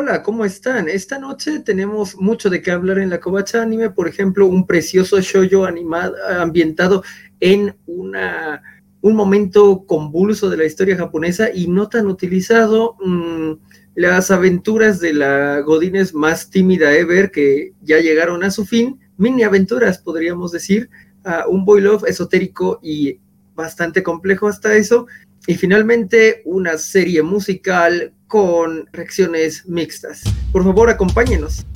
Hola, ¿cómo están? Esta noche tenemos mucho de qué hablar en la Covacha Anime, por ejemplo, un precioso shoujo animado ambientado en una, un momento convulso de la historia japonesa y no tan utilizado. Mmm, las aventuras de la Godines más tímida ever que ya llegaron a su fin, mini aventuras podríamos decir, un boy love esotérico y bastante complejo hasta eso, y finalmente una serie musical con reacciones mixtas. Por favor, acompáñenos.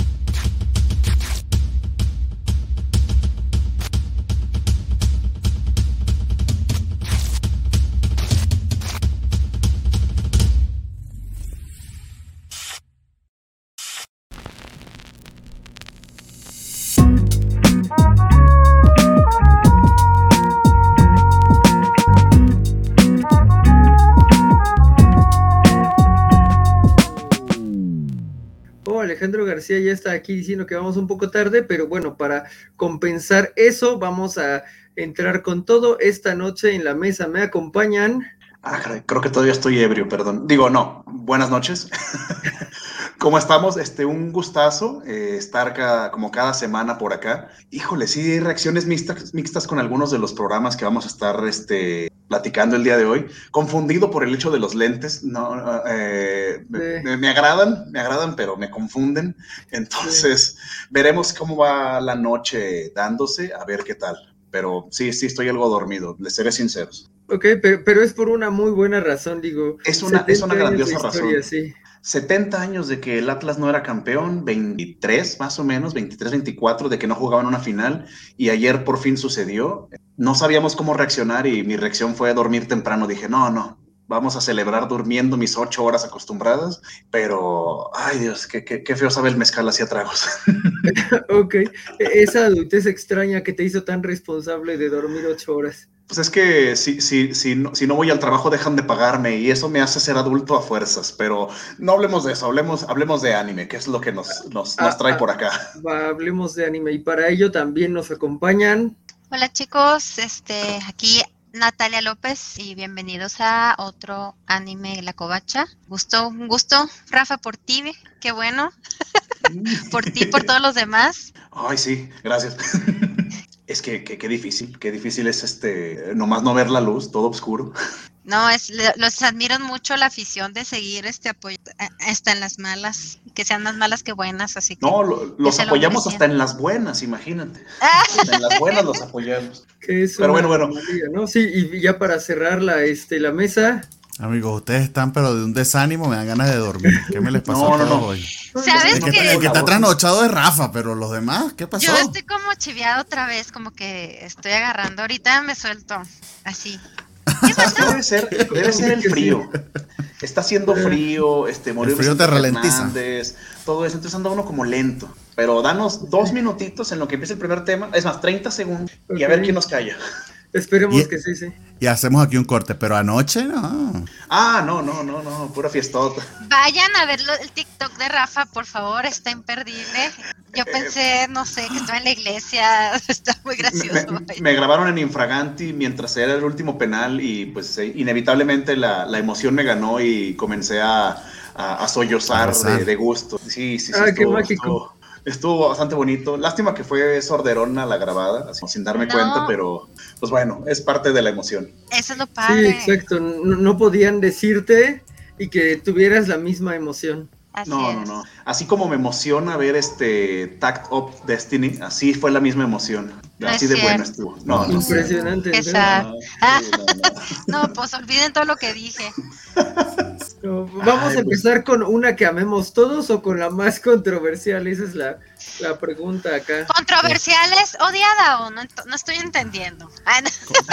García ya está aquí diciendo que vamos un poco tarde, pero bueno, para compensar eso, vamos a entrar con todo. Esta noche en la mesa me acompañan. Ah, creo que todavía estoy ebrio, perdón. Digo, no, buenas noches. ¿Cómo estamos? Este, un gustazo eh, estar cada, como cada semana por acá. Híjole, sí, reacciones mixtas, mixtas con algunos de los programas que vamos a estar este, platicando el día de hoy. Confundido por el hecho de los lentes, no, eh, sí. me, me, agradan, me agradan, pero me confunden. Entonces, sí. veremos cómo va la noche dándose, a ver qué tal. Pero sí, sí, estoy algo dormido, les seré sinceros. Ok, pero, pero es por una muy buena razón, digo. Es una, es una grandiosa razón. Sí. 70 años de que el Atlas no era campeón, 23 más o menos, 23, 24 de que no jugaban una final y ayer por fin sucedió. No sabíamos cómo reaccionar y mi reacción fue dormir temprano. Dije, no, no, vamos a celebrar durmiendo mis ocho horas acostumbradas, pero, ay Dios, qué, qué, qué feo sabe el mezcal hacia tragos. ok, esa adultez extraña que te hizo tan responsable de dormir ocho horas. Pues es que si, si, si, no, si no voy al trabajo dejan de pagarme y eso me hace ser adulto a fuerzas, pero no hablemos de eso, hablemos, hablemos de anime, que es lo que nos, nos, nos trae ah, por acá. Hablemos de anime y para ello también nos acompañan. Hola chicos, este, aquí Natalia López y bienvenidos a otro anime La Covacha. Gusto, un gusto, Rafa, por ti, qué bueno. por ti, por todos los demás. Ay, sí, gracias. Es que, qué difícil, qué difícil es este, nomás no ver la luz, todo oscuro. No, es, los admiro mucho la afición de seguir este apoyo hasta en las malas, que sean más malas que buenas, así que. No, lo, los apoyamos lo hasta en las buenas, imagínate. hasta en las buenas los apoyamos. Pero bueno, bueno. ¿no? Sí, y ya para cerrar la, este, la mesa, Amigos, ustedes están pero de un desánimo, me dan ganas de dormir. ¿Qué me les pasó no, no, no. hoy? ¿Sabes el que, el que está trasnochado es Rafa, pero los demás, ¿qué pasó? Yo estoy como chiviada otra vez, como que estoy agarrando. Ahorita me suelto, así. ¿Qué pasó? Debe ser, debe ser el frío. Está haciendo frío, este, morir. El frío te ralentiza. Todo eso, entonces anda uno como lento. Pero danos dos minutitos en lo que empiece el primer tema, es más, 30 segundos, y a ver quién nos calla. Esperemos y, que sí, sí. Y hacemos aquí un corte, pero anoche no. Ah, no, no, no, no, pura fiestota. Vayan a ver el TikTok de Rafa, por favor, está imperdible. Yo pensé, no sé, que estaba en la iglesia, está muy gracioso. Me, me, me grabaron en Infraganti mientras era el último penal y pues eh, inevitablemente la, la, emoción me ganó y comencé a, a, a sollozar de, de, gusto. Sí, sí, sí. Ah, qué mágico. Estuvo, estuvo bastante bonito. Lástima que fue sorderona la grabada, así, sin darme no. cuenta, pero pues bueno, es parte de la emoción. Eso es lo padre. Sí, exacto. No, no podían decirte y que tuvieras la misma emoción. Así no, es. no, no. Así como me emociona ver este Tact of Destiny, así fue la misma emoción. No así de buena estuvo. No, no, Impresionante. No, no, no, pues olviden todo lo que dije. Vamos Ay, a empezar pues... con una que amemos todos o con la más controversial. Esa es la, la pregunta acá. ¿Controversiales odiada o no? No estoy entendiendo.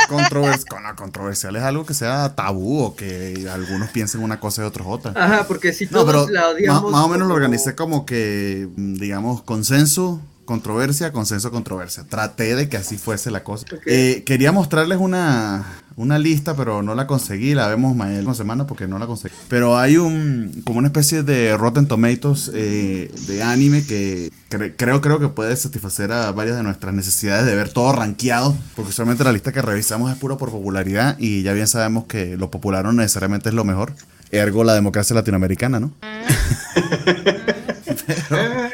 Controvers con la controversial es algo que sea tabú o que algunos piensen una cosa y otros otra. Ajá, porque si todos no, la odiamos. Más, más o menos lo organicé como que, digamos, consenso controversia, consenso, controversia. Traté de que así fuese la cosa. Okay. Eh, quería mostrarles una, una lista, pero no la conseguí. La vemos mañana semana porque no la conseguí. Pero hay un como una especie de Rotten Tomatoes eh, de anime que cre creo, creo que puede satisfacer a varias de nuestras necesidades de ver todo rankeado. Porque solamente la lista que revisamos es puro por popularidad y ya bien sabemos que lo popular no necesariamente es lo mejor. ergo la democracia latinoamericana, ¿no? pero,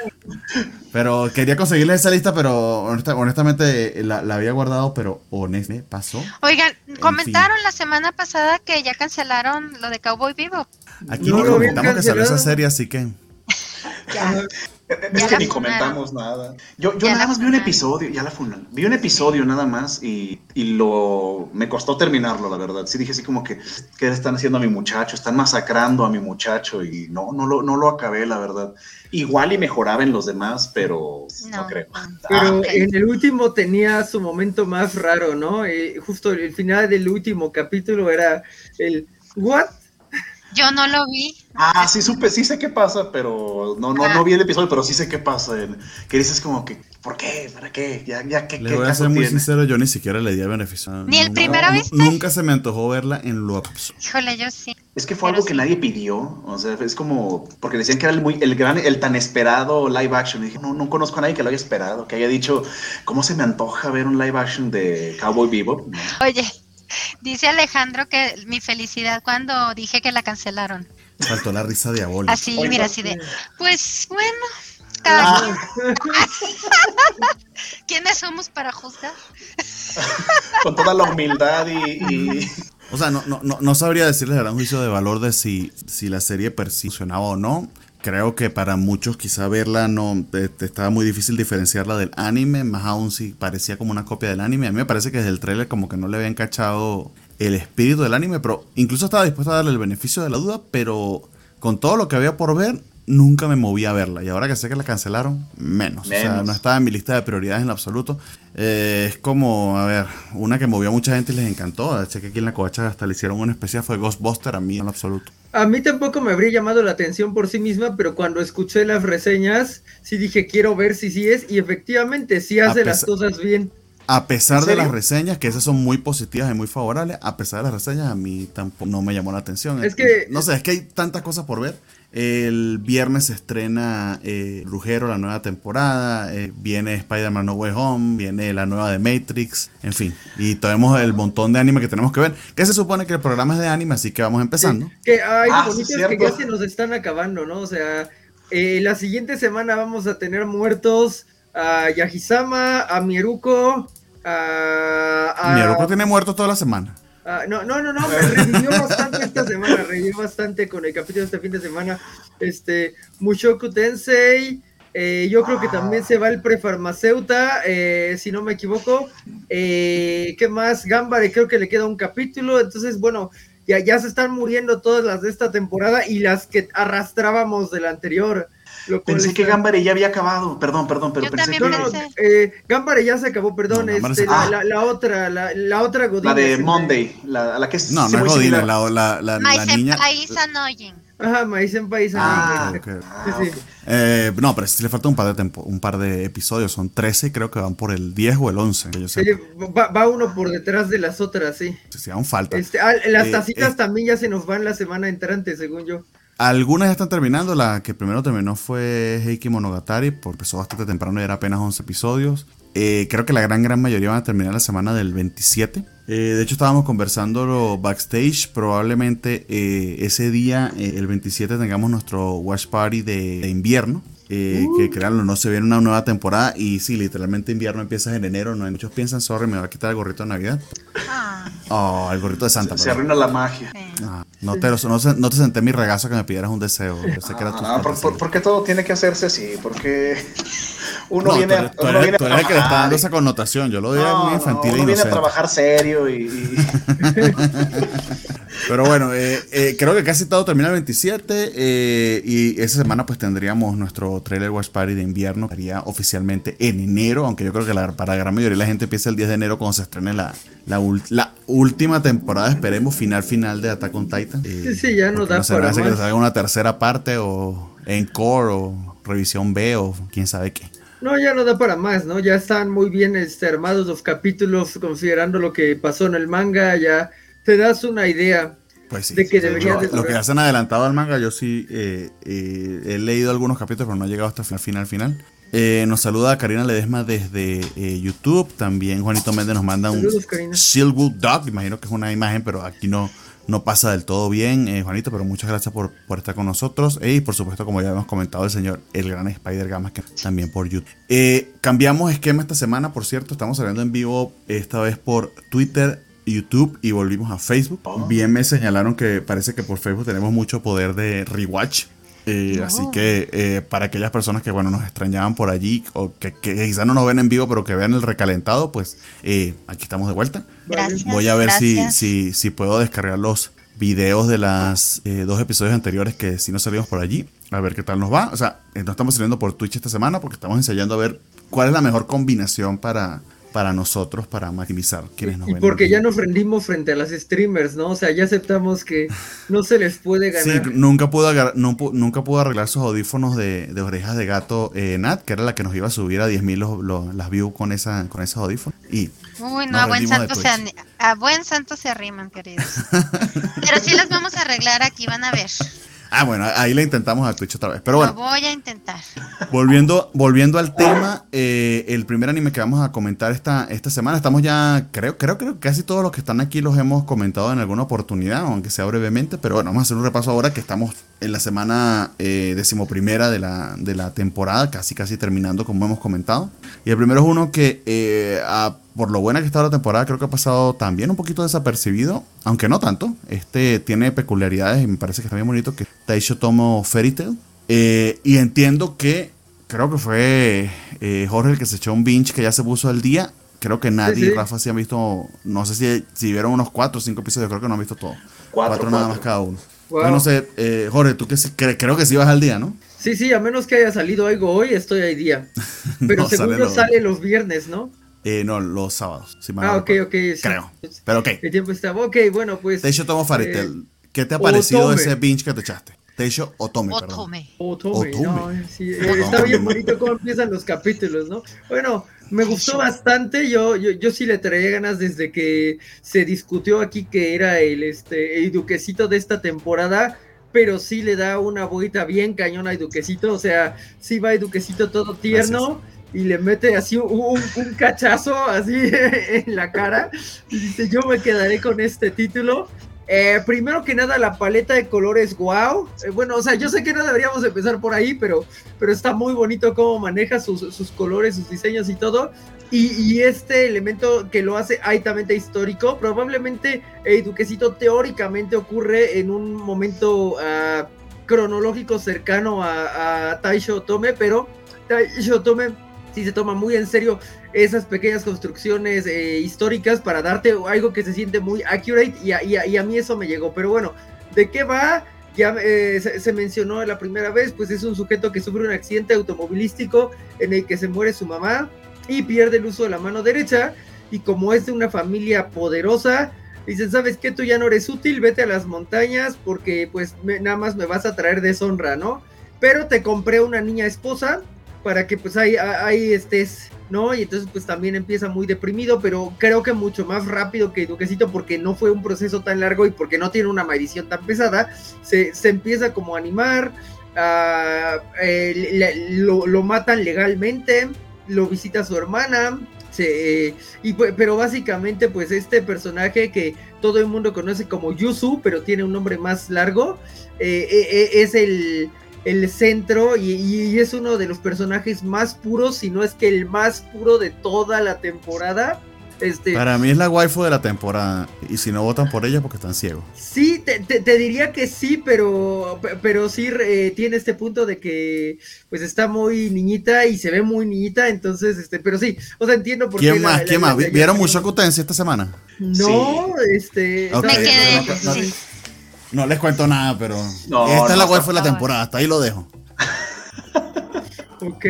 quería conseguirles esa lista, pero honestamente la, había guardado, pero honestamente pasó. Oigan, comentaron la semana pasada que ya cancelaron lo de Cowboy Vivo. Aquí no, comentamos que salió esa serie, así que... Es que ni comentamos nada. Yo, yo nada más vi un episodio, ya la funan. Vi un episodio nada más y, y, lo me costó terminarlo, la verdad. Sí dije así como que, ¿qué están haciendo a mi muchacho? Están masacrando a mi muchacho y no, no lo, no lo acabé, la verdad. Igual y mejoraba en los demás, pero no, creo. Pero ah, en el último tenía su momento más raro, ¿no? Eh, justo el final del último capítulo era el ¿What? Yo no lo vi. Ah, sí supe, sí sé qué pasa, pero no, no, no vi el episodio, pero sí sé qué pasa. Que dices como que, ¿por qué? ¿Para qué? Ya, ya, ¿qué, Le voy a ser muy sincero, yo ni siquiera le di a beneficio. Ni el primera vez. Nunca se me antojó verla en lo absoluto. Híjole, yo sí. Es que fue algo que nadie pidió. O sea, es como, porque decían que era el, muy, el gran, el tan esperado live action. Y dije, no, no conozco a nadie que lo haya esperado, que haya dicho, ¿cómo se me antoja ver un live action de Cowboy Bebop? Oye, Dice Alejandro que mi felicidad cuando dije que la cancelaron. Faltó la risa diabólica. Así, mira, así de, pues bueno, cada ah. ¿Quiénes somos para juzgar? Con toda la humildad y... O sea, no, no, no, sabría decirles el gran juicio de valor de si, si la serie per o no creo que para muchos quizá verla no estaba muy difícil diferenciarla del anime, más aún si parecía como una copia del anime. A mí me parece que desde el trailer como que no le habían cachado el espíritu del anime, pero incluso estaba dispuesto a darle el beneficio de la duda, pero con todo lo que había por ver, nunca me moví a verla. Y ahora que sé que la cancelaron, menos. O sea, no estaba en mi lista de prioridades en lo absoluto. Eh, es como, a ver, una que movió a mucha gente y les encantó. Sé que aquí en la covacha hasta le hicieron una especial, fue Ghostbuster, a mí en lo absoluto. A mí tampoco me habría llamado la atención por sí misma, pero cuando escuché las reseñas, sí dije, quiero ver si sí es, y efectivamente sí hace las cosas bien. A pesar de las reseñas, que esas son muy positivas y muy favorables, a pesar de las reseñas, a mí tampoco no me llamó la atención. Es que. No sé, es que hay tantas cosas por ver. El viernes se estrena eh, Rugero, la nueva temporada. Eh, viene Spider-Man No Way Home. Viene la nueva de Matrix. En fin. Y tenemos el montón de anime que tenemos que ver. Que se supone que el programa es de anime, así que vamos empezando. que hay ah, que ya se nos están acabando, ¿no? O sea, eh, la siguiente semana vamos a tener muertos a Yahisama, a Mieruko. A, a... Mieruko tiene muertos toda la semana. Ah, no, no, no, no, me revivió bastante esta semana, revivió bastante con el capítulo de este fin de semana. Este, Mushoku Tensei, eh, yo creo que también se va el prefarmaceuta, eh, si no me equivoco. Eh, ¿Qué más? Gambare, creo que le queda un capítulo. Entonces, bueno, ya, ya se están muriendo todas las de esta temporada y las que arrastrábamos de la anterior. Pensé que Gambare ya había acabado, perdón, perdón, pero pensé que... No, eh, Gambare ya se acabó, perdón, este, la, la, otra, la, la otra Godina. La de Monday, la, la que es No, no es Godina, la, la, la, la niña... Ajá, Maíz en País ah, okay. sí, sí. Eh, no, pero sí le falta un par, de un par de episodios, son 13, creo que van por el 10 o el 11. sí, va, va, uno por detrás de las otras, sí. Sí, sí aún falta. Este, ah, las eh, tacitas eh, también ya se nos van la semana entrante, según yo. Algunas ya están terminando. La que primero terminó fue Heiki Monogatari, porque empezó bastante temprano y era apenas 11 episodios. Eh, creo que la gran, gran mayoría van a terminar la semana del 27. Eh, de hecho, estábamos conversando backstage. Probablemente eh, ese día, el 27, tengamos nuestro Watch Party de invierno. Eh, que uh. créanlo, no se viene una nueva temporada y sí, literalmente invierno empieza en enero, no hay muchos piensan, sorry, me va a quitar el gorrito de Navidad. Ah. Oh, el gorrito de Santa. Se, arruina la magia. Ah, no, te, no, te senté mi regazo que me pidieras un deseo. Ah, por, qué todo tiene que hacerse así? Porque uno viene, tú eres, el que le está dando esa connotación, yo lo diría muy infantil uno viene a trabajar serio y... Pero bueno, eh, eh, creo que casi todo termina el 27 eh, y esa semana pues tendríamos nuestro trailer Watch Party de invierno, estaría oficialmente en enero, aunque yo creo que para la gran mayoría de la gente empieza el 10 de enero cuando se estrene la, la, última temporada, esperemos, final final de Attack on Titan. sí, sí, ya nos da no sé, para que salga una tercera parte o encore o revisión B o quién sabe qué. No, ya no da para más, ¿no? Ya están muy bien este, armados los capítulos considerando lo que pasó en el manga, ya te das una idea pues de que deberías de Lo que hacen adelantado al manga, yo sí eh, eh, he leído algunos capítulos, pero no he llegado hasta el final final. Eh, nos saluda Karina Ledesma desde YouTube. También Juanito Méndez nos manda un Shieldwood Dog. Imagino que es una imagen, pero aquí no, no pasa del todo bien, eh, Juanito, pero muchas gracias por, por estar con nosotros. y por supuesto, como ya hemos comentado, el señor, el gran Spider Gamas, que también por YouTube. Eh, cambiamos esquema esta semana, por cierto, estamos saliendo en vivo esta vez por Twitter, YouTube y volvimos a Facebook. Oh. Bien me señalaron que parece que por Facebook tenemos mucho poder de rewatch. Eh, así que eh, para aquellas personas que bueno nos extrañaban por allí o que, quizás no nos ven en vivo pero que vean el recalentado, pues eh, aquí estamos de vuelta. Voy a ver si, si, si, puedo descargar los videos de las dos episodios anteriores que si no salimos por allí. A ver qué tal nos va. O sea, no estamos saliendo por Twitch esta semana porque estamos ensayando a ver cuál es la mejor combinación para, para nosotros, para maximizar quienes nos y Porque ya nos rendimos frente a las streamers, ¿no? O sea, ya aceptamos que no se les puede ganar. Sí, nunca pudo, nunca pudo arreglar sus audífonos de, orejas de gato eh, Nat, que era la que nos iba a subir a 10.000 las views con, esa, con esos audífonos. Y Uy, no, a buen, santo se, a buen santo se arriman, queridos. Pero sí las vamos a arreglar aquí, van a ver. Ah, bueno, ahí le intentamos a Twitch otra vez. Pero bueno. Lo voy a intentar. Volviendo, volviendo al tema, eh, el primer anime que vamos a comentar esta, esta semana, estamos ya, creo, creo, que casi todos los que están aquí los hemos comentado en alguna oportunidad, aunque sea brevemente, pero bueno, vamos a hacer un repaso ahora que estamos en la semana eh, decimoprimera de la, de la temporada, casi casi terminando como hemos comentado. Y el primero es uno que eh, a por lo buena que está la temporada, creo que ha pasado también un poquito desapercibido, aunque no tanto. Este tiene peculiaridades y me parece que está bien bonito que Taisho Tomo Fairy Tail. Eh, y entiendo que creo que fue eh, Jorge el que se echó un binge que ya se puso al día. Creo que nadie, Rafa, sí han visto, no sé si, si vieron unos cuatro o cinco episodios, creo que no han visto todo. Cuatro, nada más cada uno. no sé, eh, Jorge, tú que creo que sí vas al día, ¿no? Sí, sí, a menos que haya salido algo hoy, estoy al día. Pero según yo sale los viernes, ¿no? Eh, no, los sábados. ah, ok, ok. Creo. Pero ok. El tiempo está. Ok, bueno, pues. Teisho Tomo Faritel. Eh, ¿Qué te ha parecido ese binge que te echaste? Teisho Otome, perdón. Otome. Otome. No, sí, eh, está bien bonito cómo empiezan los capítulos, ¿no? Bueno, me gustó bastante. Yo, yo, yo sí le traía ganas desde que se discutió aquí que era el, este, el duquecito de esta temporada pero sí le da una boita bien cañona a Duquecito, o sea, sí va el Duquecito todo tierno, y le mete así un, cachazo así en la cara y dice yo me quedaré con este título. Eh, primero que nada la paleta de colores wow. Eh, bueno, o sea, yo sé que no deberíamos empezar por ahí, pero, pero está muy bonito cómo maneja sus, sus colores, sus diseños y todo. Y, este elemento que lo hace altamente histórico, probablemente el Duquecito teóricamente ocurre en un momento ah, cronológico cercano a, a Taisho Tome, pero Taisho Tome sí se toma muy en serio esas pequeñas construcciones eh, históricas para darte algo que se siente muy accurate y a, mí eso me llegó. Pero bueno, ¿de qué va? Ya eh, se, mencionó la primera vez, pues es un sujeto que sufre un accidente automovilístico en el que se muere su mamá y pierde el uso de la mano derecha y como es de una familia poderosa, dicen, ¿sabes qué? Tú ya no eres útil, vete a las montañas porque pues nada más me vas a traer deshonra, ¿no? Pero te compré una niña esposa para que pues ahí, estés, ¿no? Y entonces pues también empieza muy deprimido, pero creo que mucho más rápido que Duquecito porque no fue un proceso tan largo y porque no tiene una maldición tan pesada, se, empieza como a animar, eh, lo, matan legalmente, lo visita su hermana, se, y, pero básicamente pues este personaje que todo el mundo conoce como Yusu, pero tiene un nombre más largo, eh, eh, es el el centro y, es uno de los personajes más puros, si no es que el más puro de toda la temporada. Este, Para mí es la waifu de la temporada y si no votan por ella porque están ciegos. Sí, te, diría que sí, pero, pero sí eh, tiene este punto de que pues está muy niñita y se ve muy niñita, entonces, este, pero sí, o sea, entiendo por qué. ¿Quién más? ¿Quién más? ¿Vieron mucho Cutense esta semana? No, este... No les cuento nada, pero esta es la web fue la temporada, hasta ahí lo dejo. Ok,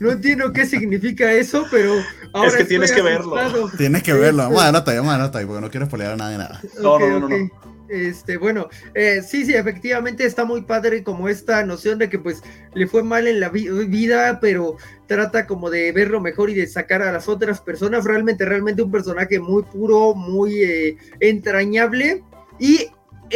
no entiendo qué significa eso, pero ahora es que tienes que verlo. Tienes que verlo. Vamos a nota ahí, vamos a ahí, porque no quiero spoilear a nadie nada. No, no, no, no, Este, bueno, eh, sí, sí, efectivamente está muy padre como esta noción de que pues le fue mal en la vida, pero trata como de verlo mejor y de sacar a las otras personas. Realmente, realmente un personaje muy puro, muy eh, entrañable. Y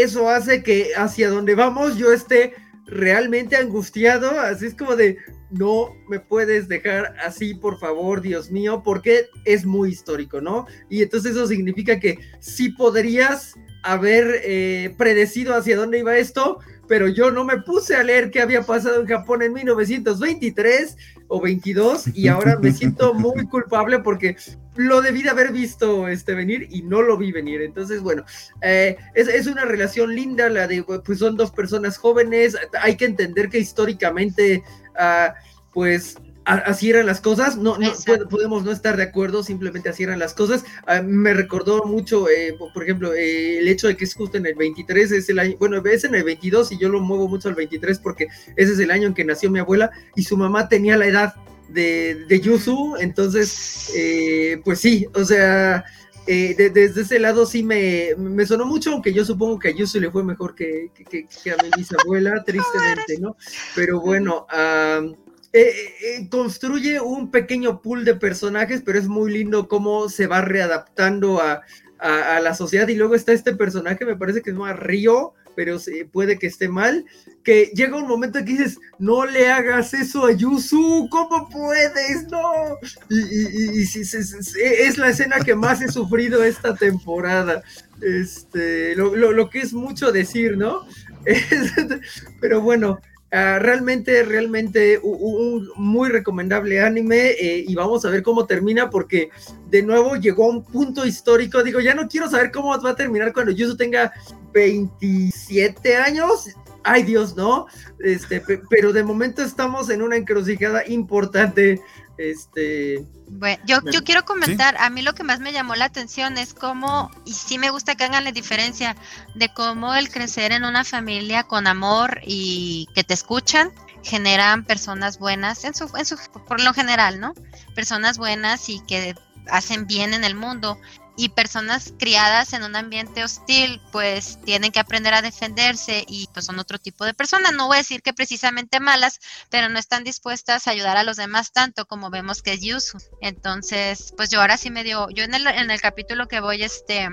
eso hace que hacia donde vamos yo esté realmente angustiado, así es como de, no me puedes dejar así, por favor, Dios mío, porque es muy histórico, ¿no? Y entonces eso significa que sí podrías haber eh, predecido hacia dónde iba esto, pero yo no me puse a leer qué había pasado en Japón en 1923 o 22 y ahora me siento muy culpable porque lo debí de haber visto este, venir y no lo vi venir. Entonces, bueno, eh, es, una relación linda, la de, pues son dos personas jóvenes, hay que entender que históricamente, uh, pues así eran las cosas, no, no podemos no estar de acuerdo, simplemente así eran las cosas. Me recordó mucho, eh, por ejemplo, eh, el hecho de que es justo en el 23, es el año, bueno, es en el 22 y yo lo muevo mucho al 23 porque ese es el año en que nació mi abuela y su mamá tenía la edad de, de Yuzu, entonces, eh, pues sí, o sea, desde ese lado sí me, me, sonó mucho, aunque yo supongo que a Yuzu le fue mejor que, que, que a mi bisabuela, tristemente, ¿no? Pero bueno, eh, eh, eh, construye un pequeño pool de personajes, pero es muy lindo cómo se va readaptando a, la sociedad. Y luego está este personaje, me parece que es más Río, pero puede que esté mal. Que llega un momento que dices, no le hagas eso a Yusu, ¿cómo puedes? No. Y, es la escena que más he sufrido esta temporada. Este, lo que es mucho decir, ¿no? pero bueno, Ah, realmente, realmente un, muy recomendable anime eh, y vamos a ver cómo termina porque de nuevo llegó a un punto histórico. Digo, ya no quiero saber cómo va a terminar cuando Yuzu tenga 27 años. Ay Dios, ¿no? Este, pero de momento estamos en una encrucijada importante este. Bueno, yo, yo quiero comentar, a mí lo que más me llamó la atención es cómo, y sí me gusta que hagan la diferencia, de cómo el crecer en una familia con amor y que te escuchan, generan personas buenas, en su, en su, por lo general, ¿no? Personas buenas y que hacen bien en el mundo y personas criadas en un ambiente hostil pues tienen que aprender a defenderse y pues son otro tipo de personas. No voy a decir que precisamente malas, pero no están dispuestas a ayudar a los demás tanto como vemos que es Yusu. Entonces, pues yo ahora sí me dio, yo en el, en el capítulo que voy este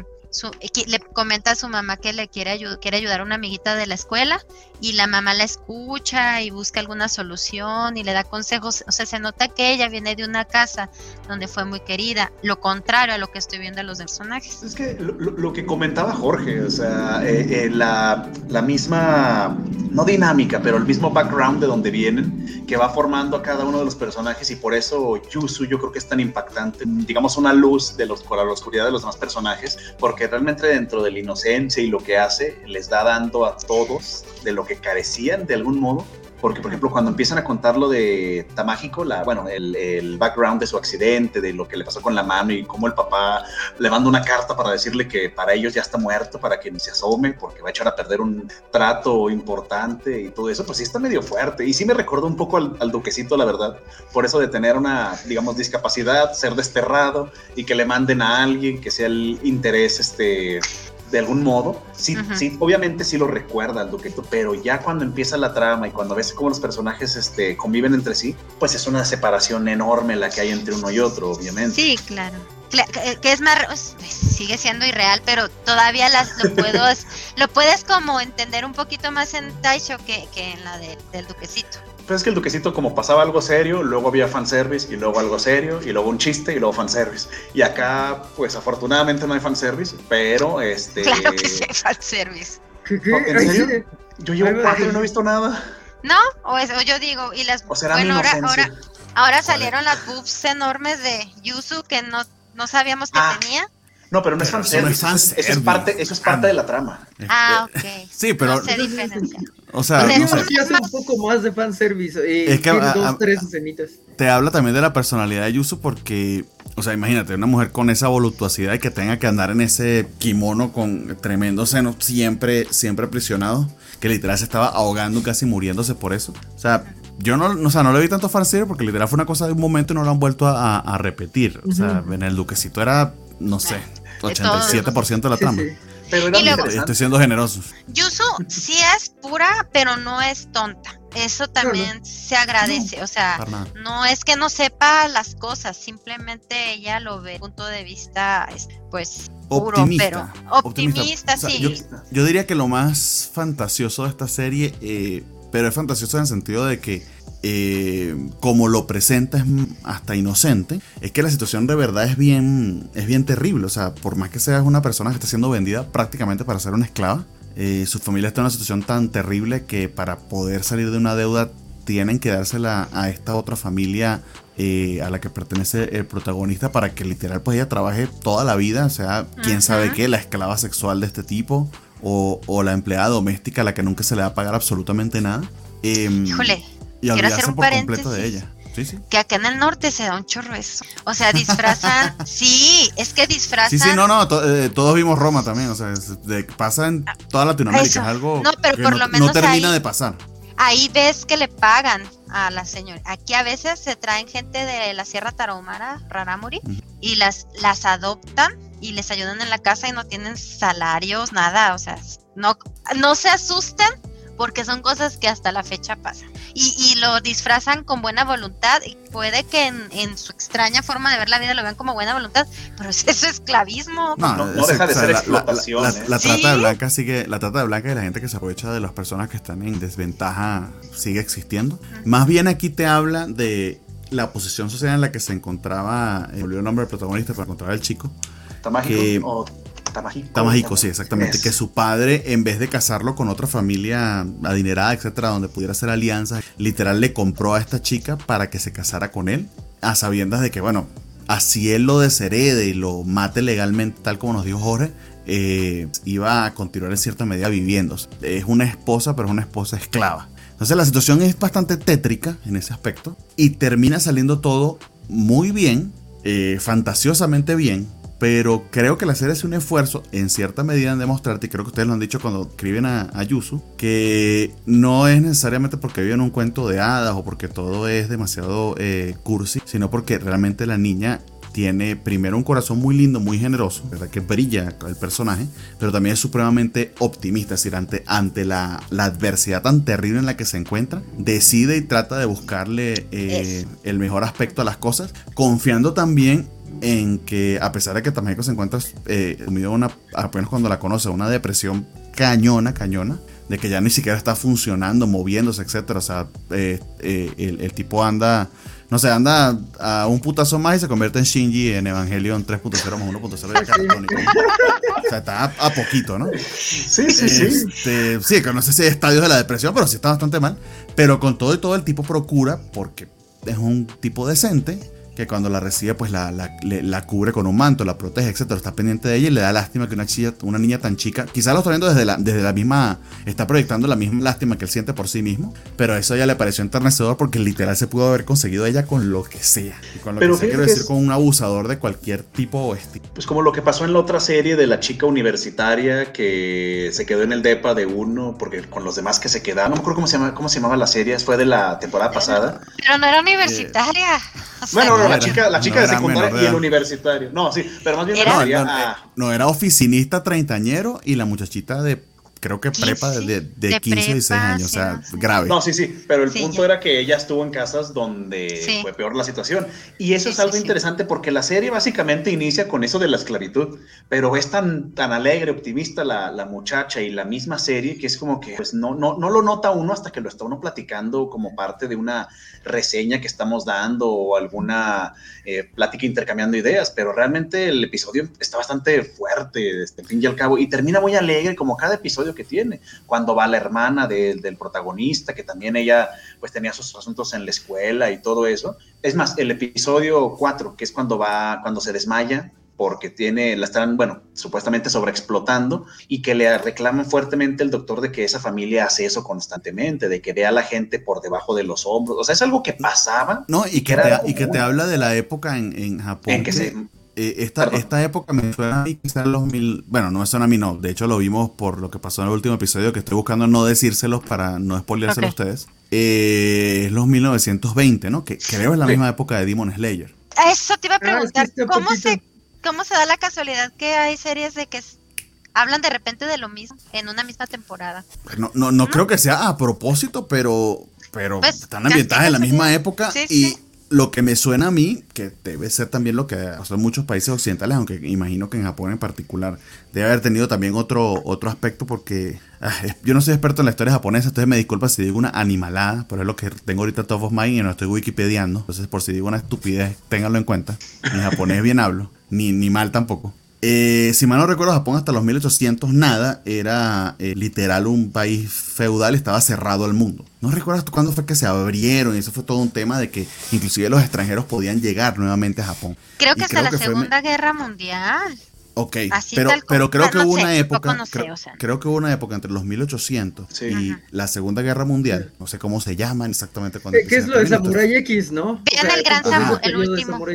le comenta a su mamá que le quiere, quiere ayudar a una amiguita de la escuela y la mamá la escucha y busca alguna solución y le da consejos. O sea, se nota que ella viene de una casa donde fue muy querida, lo contrario a lo que estoy viendo en los personajes. Es que lo, que comentaba Jorge, o sea, eh, eh, la, la, misma, no dinámica, pero el mismo background de donde vienen, que va formando a cada uno de los personajes y por eso Yusu yo creo que es tan impactante, digamos una luz de los, por la oscuridad de los demás personajes, porque realmente dentro de la inocencia y lo que hace, les da dando a todos de lo que carecían de algún modo porque por ejemplo cuando empiezan a contar lo de Tamágico, la, bueno, el, background de su accidente, de lo que le pasó con la mano y cómo el papá le manda una carta para decirle que para ellos ya está muerto, para que ni se asome, porque va a echar a perder un trato importante y todo eso, pues sí está medio fuerte. Y sí me recordó un poco al, al duquecito, la verdad, por eso de tener una, digamos, discapacidad, ser desterrado y que le manden a alguien que sea el interés, este de algún modo. Sí, sí, obviamente sí lo recuerda el duqueto, pero ya cuando empieza la trama y cuando ves cómo los personajes este, conviven entre sí, pues es una separación enorme la que hay entre uno y otro, obviamente. Sí, claro. que es más, pues, sigue siendo irreal, pero todavía las lo puedo, lo puedes como entender un poquito más en Taisho que, que en la del duquecito. Pues es que el duquecito como pasaba algo serio, luego había fanservice y luego algo serio y luego un chiste y luego fanservice. Y acá, pues afortunadamente no hay fanservice, pero este... Claro que sí hay fanservice. ¿Qué, en serio? Yo llevo cuatro y no he visto nada. ¿No? O, eso yo digo, y las... O será bueno, ahora, ahora, ahora, salieron las boobs enormes de Yuzu que no, no sabíamos que ah. tenía. No, pero no es fanservice. Eso, eso, es parte, eso es parte de la trama. Ah, ok. Sí, pero. No sé diferencia. O sea, no sé. hace un poco más de fanservice. Eh, es que tiene dos, tres escenitas. Te habla también de la personalidad de Yusu porque, o sea, imagínate, una mujer con esa voluptuosidad y que tenga que andar en ese kimono con tremendo seno, siempre, siempre aprisionado, que literal se estaba ahogando, casi muriéndose por eso. O sea, yo no, o sea, no le vi tanto fanservice porque literal fue una cosa de un momento y no lo han vuelto a, repetir. O sea, en el duquecito era, no sé, 87% de la trama. Pero estoy siendo generoso. Yusu sí es pura, pero no es tonta. Eso también se agradece. o sea, no es que no sepa las cosas, simplemente ella lo ve punto de vista, pues, puro, optimista, pero optimista, sí. yo, diría que lo más fantasioso de esta serie, eh, pero es fantasiosa en el sentido de que eh, como lo presenta es hasta inocente, es que la situación de verdad es bien, es bien terrible. O sea, por más que seas una persona que está siendo vendida prácticamente para ser una esclava, eh, su familia está en una situación tan terrible que para poder salir de una deuda tienen que dársela a esta otra familia eh, a la que pertenece el protagonista para que literal pues ella trabaje toda la vida, o sea, quién sabe qué, la esclava sexual de este tipo o, o, la empleada doméstica a la que nunca se le va a pagar absolutamente nada. Em, Híjole, y quiero hacer un por completo de ella. Sí, sí. Que acá en el norte se da un chorro eso. O sea, disfrazan. sí, es que disfrazan. Sí, sí, no, no. Eh, todos vimos Roma también. O sea, pasa en toda Latinoamérica. Es algo no, pero por lo menos no termina de pasar. Ahí ves que le pagan a la señora. Aquí a veces se traen gente de la Sierra Tarahumara, Raramuri, y las, las adoptan y les ayudan en la casa y no tienen salarios, nada. O sea, no, no se asusten porque son cosas que hasta la fecha pasan. Y, lo disfrazan con buena voluntad y puede que en, su extraña forma de ver la vida lo vean como buena voluntad, pero es eso esclavismo. No, no, deja de ser explotación. La, trata de blanca sigue, la trata de blanca y la gente que se aprovecha de las personas que están en desventaja sigue existiendo. Más bien aquí te habla de la posición social en la que se encontraba, eh, olvidó el nombre del protagonista para encontrar al chico. Está mágico. Tamajico. Tamajico, sí, exactamente. Que su padre, en vez de casarlo con otra familia adinerada, etcétera, donde pudiera hacer alianzas, literal le compró a esta chica para que se casara con él, a sabiendas de que, bueno, así él lo desherede y lo mate legalmente, tal como nos dijo Jorge, eh, iba a continuar en cierta medida viviendo. Es una esposa, pero es una esposa esclava. Entonces la situación es bastante tétrica en ese aspecto y termina saliendo todo muy bien, eh, fantasiosamente bien, pero creo que la serie hace un esfuerzo en cierta medida en demostrarte, y creo que ustedes lo han dicho cuando escriben a, a Yusu, que no es necesariamente porque viven un cuento de hadas o porque todo es demasiado eh, cursi, sino porque realmente la niña tiene primero un corazón muy lindo, muy generoso, ¿verdad? Que brilla el personaje, pero también es supremamente optimista, es decir, ante, ante la, la, adversidad tan terrible en la que se encuentra, decide y trata de buscarle eh, el mejor aspecto a las cosas, confiando también en que a pesar de que Tamaico se encuentra eh, una, apenas cuando la conoce, una depresión cañona, cañona, de que ya ni siquiera está funcionando, moviéndose, etcétera. O sea, eh, eh, el, tipo anda, no sé, anda a un putazo más y se convierte en Shinji en Evangelion 3.0 más 1.0 O sea, está a, poquito, ¿no? Sí, sí, sí. Este, sí, que no sé si hay estadios de la depresión, pero sí está bastante mal. Pero con todo y todo, el tipo procura, porque es un tipo decente, que cuando la recibe pues la, la, cubre con un manto, la protege, etcétera, está pendiente de ella y le da lástima que una, chilla, una niña tan chica, quizás lo está viendo desde la, desde la misma, está proyectando la misma lástima que él siente por sí mismo, pero eso ya le pareció enternecedor porque literal se pudo haber conseguido ella con lo que sea, y con lo que sea quiero decir con un abusador de cualquier tipo o estilo. Pues como lo que pasó en la otra serie de la chica universitaria que se quedó en el depa de uno porque con los demás que se quedaron, no me acuerdo cómo se, llama, cómo se llamaba la serie, fue de la temporada pasada. Pero no era universitaria. Bueno, la chica, la chica de secundaria y el universitario. No, sí, pero más bien era, no, era oficinista treintañero y la muchachita de creo que prepa de, de, 15 y 16 años, o sea, grave. No, sí, sí, pero el punto era que ella estuvo en casas donde fue peor la situación. Y eso es algo interesante porque la serie básicamente inicia con eso de la esclavitud, pero es tan, tan alegre, optimista la, la, muchacha y la misma serie que es como que pues, no, no, no lo nota uno hasta que lo está uno platicando como parte de una reseña que estamos dando o alguna eh, plática intercambiando ideas, pero realmente el episodio está bastante fuerte, este, fin y al cabo, y termina muy alegre como cada episodio que tiene, cuando va la hermana del protagonista, que también ella pues tenía sus asuntos en la escuela y todo eso. Es más, el episodio 4, que es cuando va, cuando se desmaya, porque tiene, la están, bueno, supuestamente sobreexplotando y que le reclaman fuertemente el doctor de que esa familia hace eso constantemente, de que ve a la gente por debajo de los hombros. O sea, es algo que pasaba. No, y que, te, y que te habla de la época en, en Japón. En que, eh, esta, esta, época me suena a mí quizás los mil. Bueno, no me suena a mí, no. De hecho, lo vimos por lo que pasó en el último episodio, que estoy buscando no decírselos para no spoileárselo a ustedes. Eh, es los 1920, ¿no? Que creo es la misma época de Demon Slayer. Eso te iba a ah, preguntar. ¿Cómo se ¿Cómo se da la casualidad que hay series de que hablan de repente de lo mismo en una misma temporada? No, no, no, creo que sea a propósito, pero, pero pues, están ambientadas en la misma época y, lo que me suena a mí, que debe ser también lo que hacen muchos países occidentales, aunque imagino que en Japón en particular debe haber tenido también otro, otro aspecto porque ah, yo no soy experto en la historia japonesa, entonces me disculpa si digo una animalada, pero es lo que tengo ahorita top of mind y no estoy wikipediando, entonces por si digo una estupidez, ténganlo en cuenta, ni japonés bien hablo, ni, ni mal tampoco. Eh, si mal no recuerdo, Japón hasta los 1800 nada era eh, literal un país feudal, estaba cerrado al mundo. ¿No recuerdas cuándo fue que se abrieron? Y eso fue todo un tema de que inclusive los extranjeros podían llegar nuevamente a Japón. Creo que hasta la Segunda Guerra Mundial. Ok, pero, pero creo que hubo una época, creo, que hubo una época entre los 1800 y la Segunda Guerra Mundial, no sé cómo se llaman exactamente cuando ¿Qué, es lo de Samurai X, no? el gran Samurai, el último.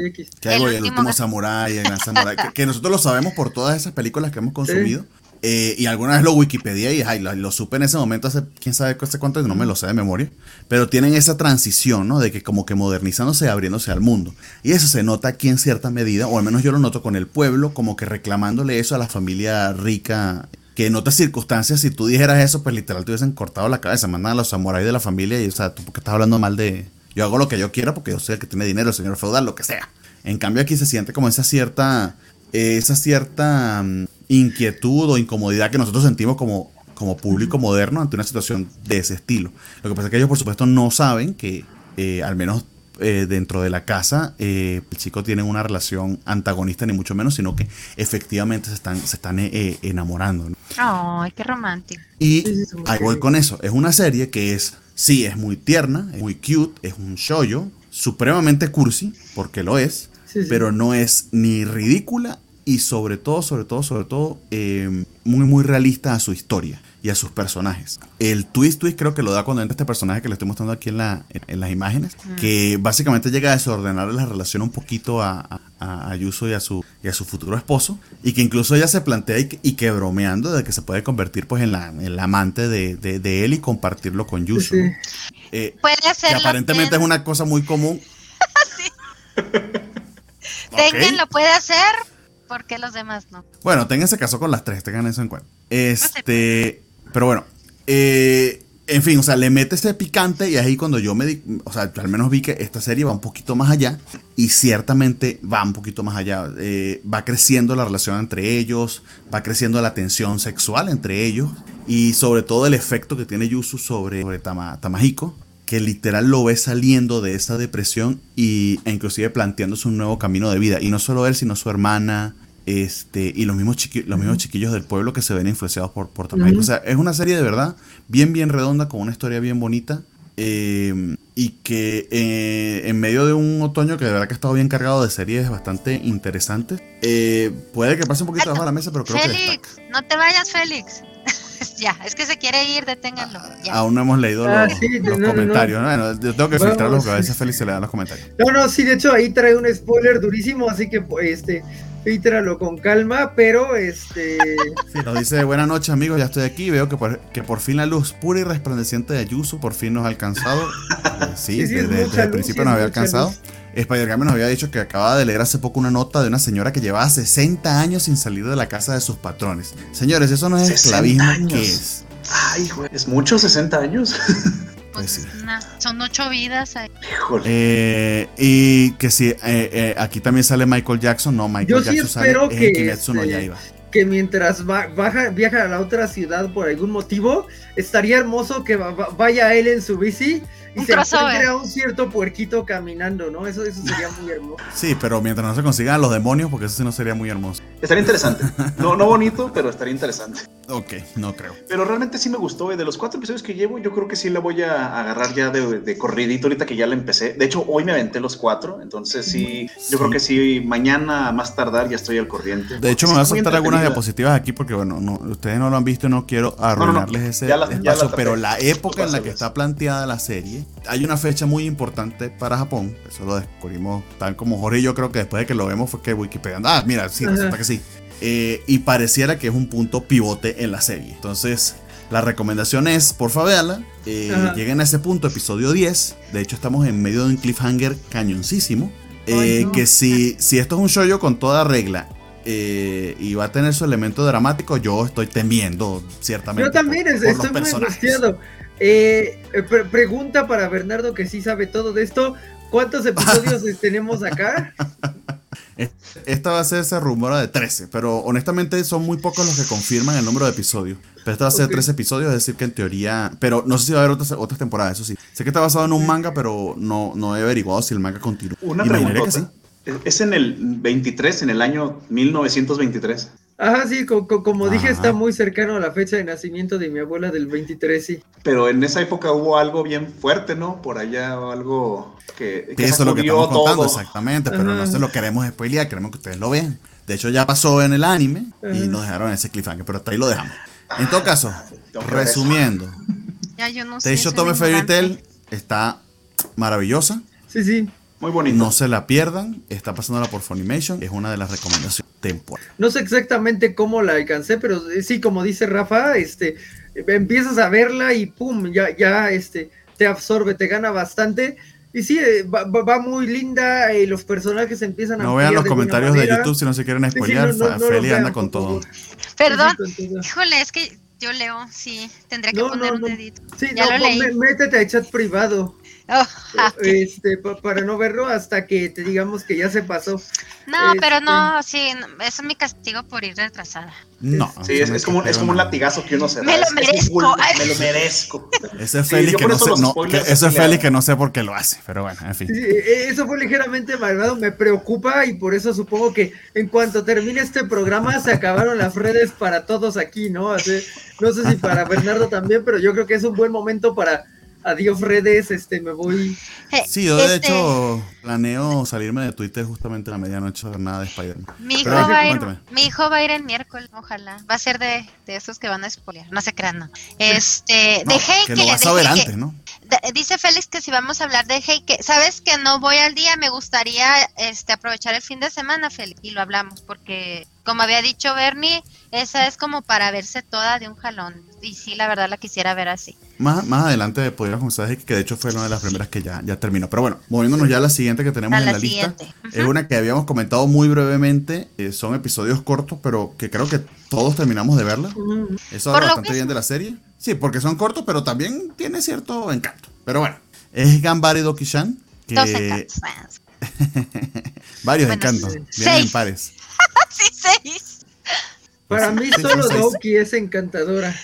¿Qué el, el último Samurai, el gran Samurai, que, nosotros lo sabemos por todas esas películas que hemos consumido. Eh, y alguna vez lo Wikipedia y lo, supe en ese momento hace quién sabe hace cuánto, no me lo sé de memoria. Pero tienen esa transición, ¿no? De que como que modernizándose abriéndose al mundo. Y eso se nota aquí en cierta medida, o al menos yo lo noto con el pueblo, como que reclamándole eso a la familia rica. Que en otras circunstancias, si tú dijeras eso, pues literal te hubiesen cortado la cabeza. Mandan a los samuráis de la familia y, o sea, tú porque estás hablando mal de. Yo hago lo que yo quiera porque yo soy el que tiene dinero, el señor feudal, lo que sea. En cambio, aquí se siente como esa cierta. Esa cierta mm, inquietud o incomodidad que nosotros sentimos como, como público moderno ante una situación de ese estilo. Lo que pasa es que ellos, por supuesto, no saben que, eh, al menos eh, dentro de la casa, eh, el chico tiene una relación antagonista, ni mucho menos, sino que efectivamente se están, se están enamorando. ¡Ay, qué romántico! Y ahí voy con eso. Es una serie que es, sí, es muy tierna, es muy cute, es un shoyo, supremamente cursi, porque lo es, pero no es ni ridícula y sobre todo, sobre todo, sobre todo, eh, muy, muy realista a su historia y a sus personajes. El twist twist creo que lo da cuando entra este personaje que le estoy mostrando aquí en, la, en, las imágenes, que básicamente llega a desordenar la relación un poquito a, a, Yuso y a, su, y a su futuro esposo, y que incluso ella se plantea y, que bromeando de que se puede convertir pues en la, en la amante de, de, él y compartirlo con Yuso. Eh, puede Que aparentemente es una cosa muy común. sí. lo puede hacer, ¿Por qué los demás no? Bueno, tengan ese caso con las tres, tengan eso en cuenta. Este, pero bueno, eh, en fin, o sea, le mete ese picante y ahí cuando yo me di, o sea, al menos vi que esta serie va un poquito más allá y ciertamente va un poquito más allá. Eh, va creciendo la relación entre ellos, va creciendo la tensión sexual entre ellos y sobre todo el efecto que tiene Yusu sobre, sobre Tamahiko que literal lo ve saliendo de esa depresión y, e inclusive planteándose un nuevo camino de vida. Y no solo él, sino su hermana, este, y los mismos, los mismos chiquillos del pueblo que se ven influenciados por, por O sea, es una serie de verdad bien, bien redonda, con una historia bien bonita. Eh, y que eh, en medio de un otoño que de verdad que ha estado bien cargado de series bastante interesantes, eh, puede que pase un poquito bajo la mesa, pero creo Félix, no te vayas, Félix. ya, es que se quiere ir, deténganlo. Aún no hemos leído ah, los, comentarios. Bueno, yo tengo que filtrarlos porque a veces Félix se le dan los comentarios. No, no, sí, de hecho ahí trae un spoiler durísimo, así que este filtralo con calma, pero este. Sí, nos dice buenas noches amigos, ya estoy aquí, veo que por, que por fin la luz pura y resplandeciente de Yusu por fin nos ha alcanzado. Eh, sí, desde, el principio nos había alcanzado. Spider nos había dicho que acaba de leer hace poco una nota de una señora que llevaba 60 años sin salir de la casa de sus patrones. Señores, eso no es esclavismo, ¿qué es? Ay, güey, es mucho 60 años. Pues son ocho vidas ahí. Eh, y que si eh, eh, aquí también sale Michael Jackson, no, Michael Jackson sale que, este, que mientras baja, viaja a la otra ciudad por algún motivo, estaría hermoso que vaya él en su bici y se encuentre a un cierto puerquito caminando, ¿no? Eso, eso sería muy hermoso. Sí, pero mientras no se consigan los demonios, porque eso sí no sería muy hermoso. Estaría interesante. No, no bonito, pero estaría interesante. Ok, no creo. Pero realmente sí me gustó, De los cuatro episodios que llevo, yo creo que sí la voy a agarrar ya de, de corridito ahorita que ya la empecé. De hecho, hoy me aventé los cuatro, entonces sí, yo creo que sí, mañana más tardar ya estoy al corriente. De hecho, me voy a saltar algunas diapositivas aquí porque, bueno, no, ustedes no lo han visto y no quiero arruinarles ese espacio, pero la época en la que está planteada la serie, hay una fecha muy importante para Japón, eso lo descubrimos tan como Jorge y yo creo que después de que lo vemos fue que Wikipedia, ah, mira, sí, resulta que sí. Eh, y pareciera que es un punto pivote en la serie. Entonces, la recomendación es, por favor, véanla. Eh, lleguen a ese punto, episodio 10. De hecho, estamos en medio de un cliffhanger cañoncísimo. Eh, que si, si esto es un show con toda regla y va a tener su elemento dramático, yo estoy temiendo ciertamente. Yo también estoy muy angustiado. Eh, eh, pre- pregunta para Bernardo que sí sabe todo de esto. ¿Cuántos episodios eh, tenemos acá? Esta va a ser ese rumor de 13, pero honestamente son muy pocos los que confirman el número de episodios. Pero esta va a ser Ok. 13 episodios, es decir, que en teoría. Pero no sé si va a haber otras, otras temporadas, eso sí. Sé que está basado en un manga, pero no, no he averiguado si el manga continúa. Una pregunta. Es en el 23, en el año 1923. Ajá, sí, co- co- como dije, está muy cercano a la fecha de nacimiento de mi abuela del 23, sí. Pero en esa época hubo algo bien fuerte, ¿no? Por allá algo que, Sí, eso es lo que estamos contando, todo. exactamente, pero no Ajá. se lo queremos spoilear, queremos que ustedes lo vean. De hecho, ya pasó en el anime y nos dejaron ese cliffhanger, pero hasta ahí lo dejamos. En todo caso, que eso. resumiendo, Ya yo no sé. Teisho soy Tome Fairy. Tail está maravillosa. Sí, sí. Muy bonito. No se la pierdan, está pasándola por Funimation, es una de las recomendaciones temporales. No sé exactamente cómo la alcancé, pero eh, sí, como dice Rafa, este, eh, empiezas a verla y pum, ya, ya, este, te absorbe, te gana bastante. Y sí, eh, va, va- muy linda, y los personajes empiezan a No vean los de comentarios de. YouTube si no se quieren Sí, sí, spoilear. no, no, no Feli vean, anda con todo. Perdón. Híjole, es que yo leo, sí. Tendría que No, poner no, un no. dedito. Sí, Ya no, lo leí. mé- métete a chat privado. este, pa- para no verlo hasta que te digamos que ya se pasó. No, pero este- no, sí, no, eso es mi castigo por ir retrasada. No. Sí, es, es como, es como un latigazo que uno se da. Me lo Es- es merezco. culpa, Ay. me lo merezco. Ese es Sí, que no sé, no, que- es sí que no sé por qué lo hace, pero bueno, en fin. Sí, sí, eh, eso fue ligeramente malvado, me preocupa y por eso supongo que en cuanto termine este programa se acabaron las redes para todos aquí, ¿no? Así, no sé si para Bernardo también, pero yo creo que es un buen momento para adiós redes, este, me voy. Eh, Sí, yo de este, hecho planeo salirme de Twitter justamente a la medianoche a ver nada de Spider-Man. Mi hijo, Pero, va a ir, cuéntame. mi hijo va a ir el miércoles, ojalá. Va a ser de, de esos que van a spoilear. No se crean, no. Este, No, de Heike, que lo vas a de ver Heike. antes, ¿no? Dice Félix que si vamos a hablar de Heike, sabes que no voy al día, me gustaría este aprovechar el fin de semana, Félix, y lo hablamos, porque como había dicho Bernie, esa es como para verse toda de un jalón. Y sí, la verdad la quisiera ver así. Más, más adelante podríamos comenzar que de hecho fue una de las primeras que ya, ya terminó. Pero bueno, moviéndonos ya a la siguiente que tenemos A en la la lista. Es una que habíamos comentado muy brevemente. eh, son episodios cortos, pero que creo que todos terminamos de verla. Eso habla bastante bien de la serie. Sí, porque son cortos, pero también tiene cierto encanto. Pero bueno, es Gambare Doki-chan. Que Dos encantos. varios Bueno, encantos. Vienen en pares. Sí, seis. Para mí solo. Doki es encantadora.